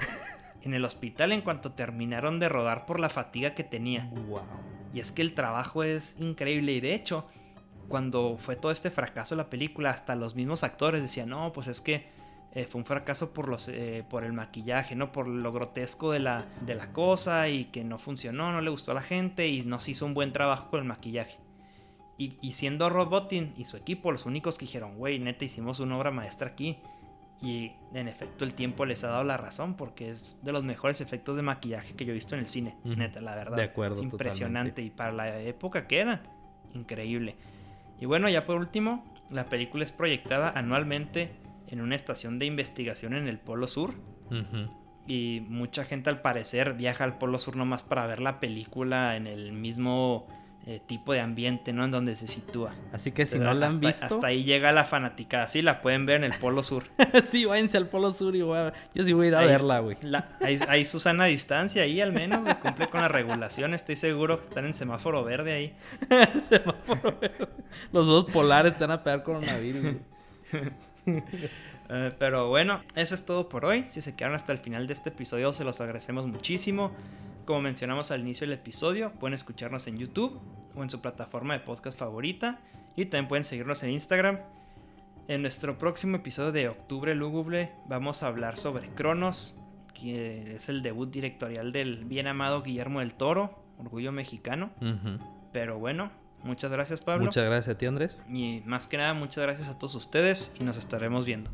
en el hospital en cuanto terminaron de rodar por la fatiga que tenía. Y es que el trabajo es increíble y de hecho, cuando fue todo este fracaso de la película, hasta los mismos actores decían, no, pues es que eh, fue un fracaso por, los, eh, por el maquillaje, ¿no? Por lo grotesco de la, de la cosa y que no funcionó, no le gustó a la gente y no se hizo un buen trabajo con el maquillaje. Y, siendo Rob Bottin y su equipo los únicos que dijeron, güey, neta, hicimos una obra maestra aquí. Y en efecto el tiempo les ha dado la razón porque es de los mejores efectos de maquillaje que yo he visto en el cine, neta, la verdad. De acuerdo, Es impresionante totalmente. y para la época que era, increíble. Y bueno, ya por último, la película es proyectada anualmente en una estación de investigación en el Polo Sur. Y mucha gente al parecer viaja al Polo Sur nomás para ver la película en el mismo eh, tipo de ambiente, ¿no? En donde se sitúa. Así que si Pero no la han hasta- visto, Hasta ahí llega la fanaticada. Sí, la pueden ver en el Polo Sur. sí, váyanse al Polo Sur y voy a- yo sí voy a ir a Ahí- verla, güey. Hay, hay Susana distancia ahí al menos, güey, cumple con la regulación. Estoy seguro que están en semáforo verde ahí. Semáforo verde. Los dos polares están a pegar coronavirus. Eh, pero bueno, eso es todo por hoy. Si se quedaron hasta el final de este episodio, se los agradecemos muchísimo. Como mencionamos al inicio del episodio, pueden escucharnos en YouTube o en su plataforma de podcast favorita. Y también pueden seguirnos en Instagram. En nuestro próximo episodio de Octubre Lúgubre vamos a hablar sobre Cronos, que es el debut directorial del bien amado Guillermo del Toro, orgullo mexicano. Pero bueno, muchas gracias Pablo. Muchas gracias a ti, Andrés. Y más que nada, muchas gracias a todos ustedes y nos estaremos viendo.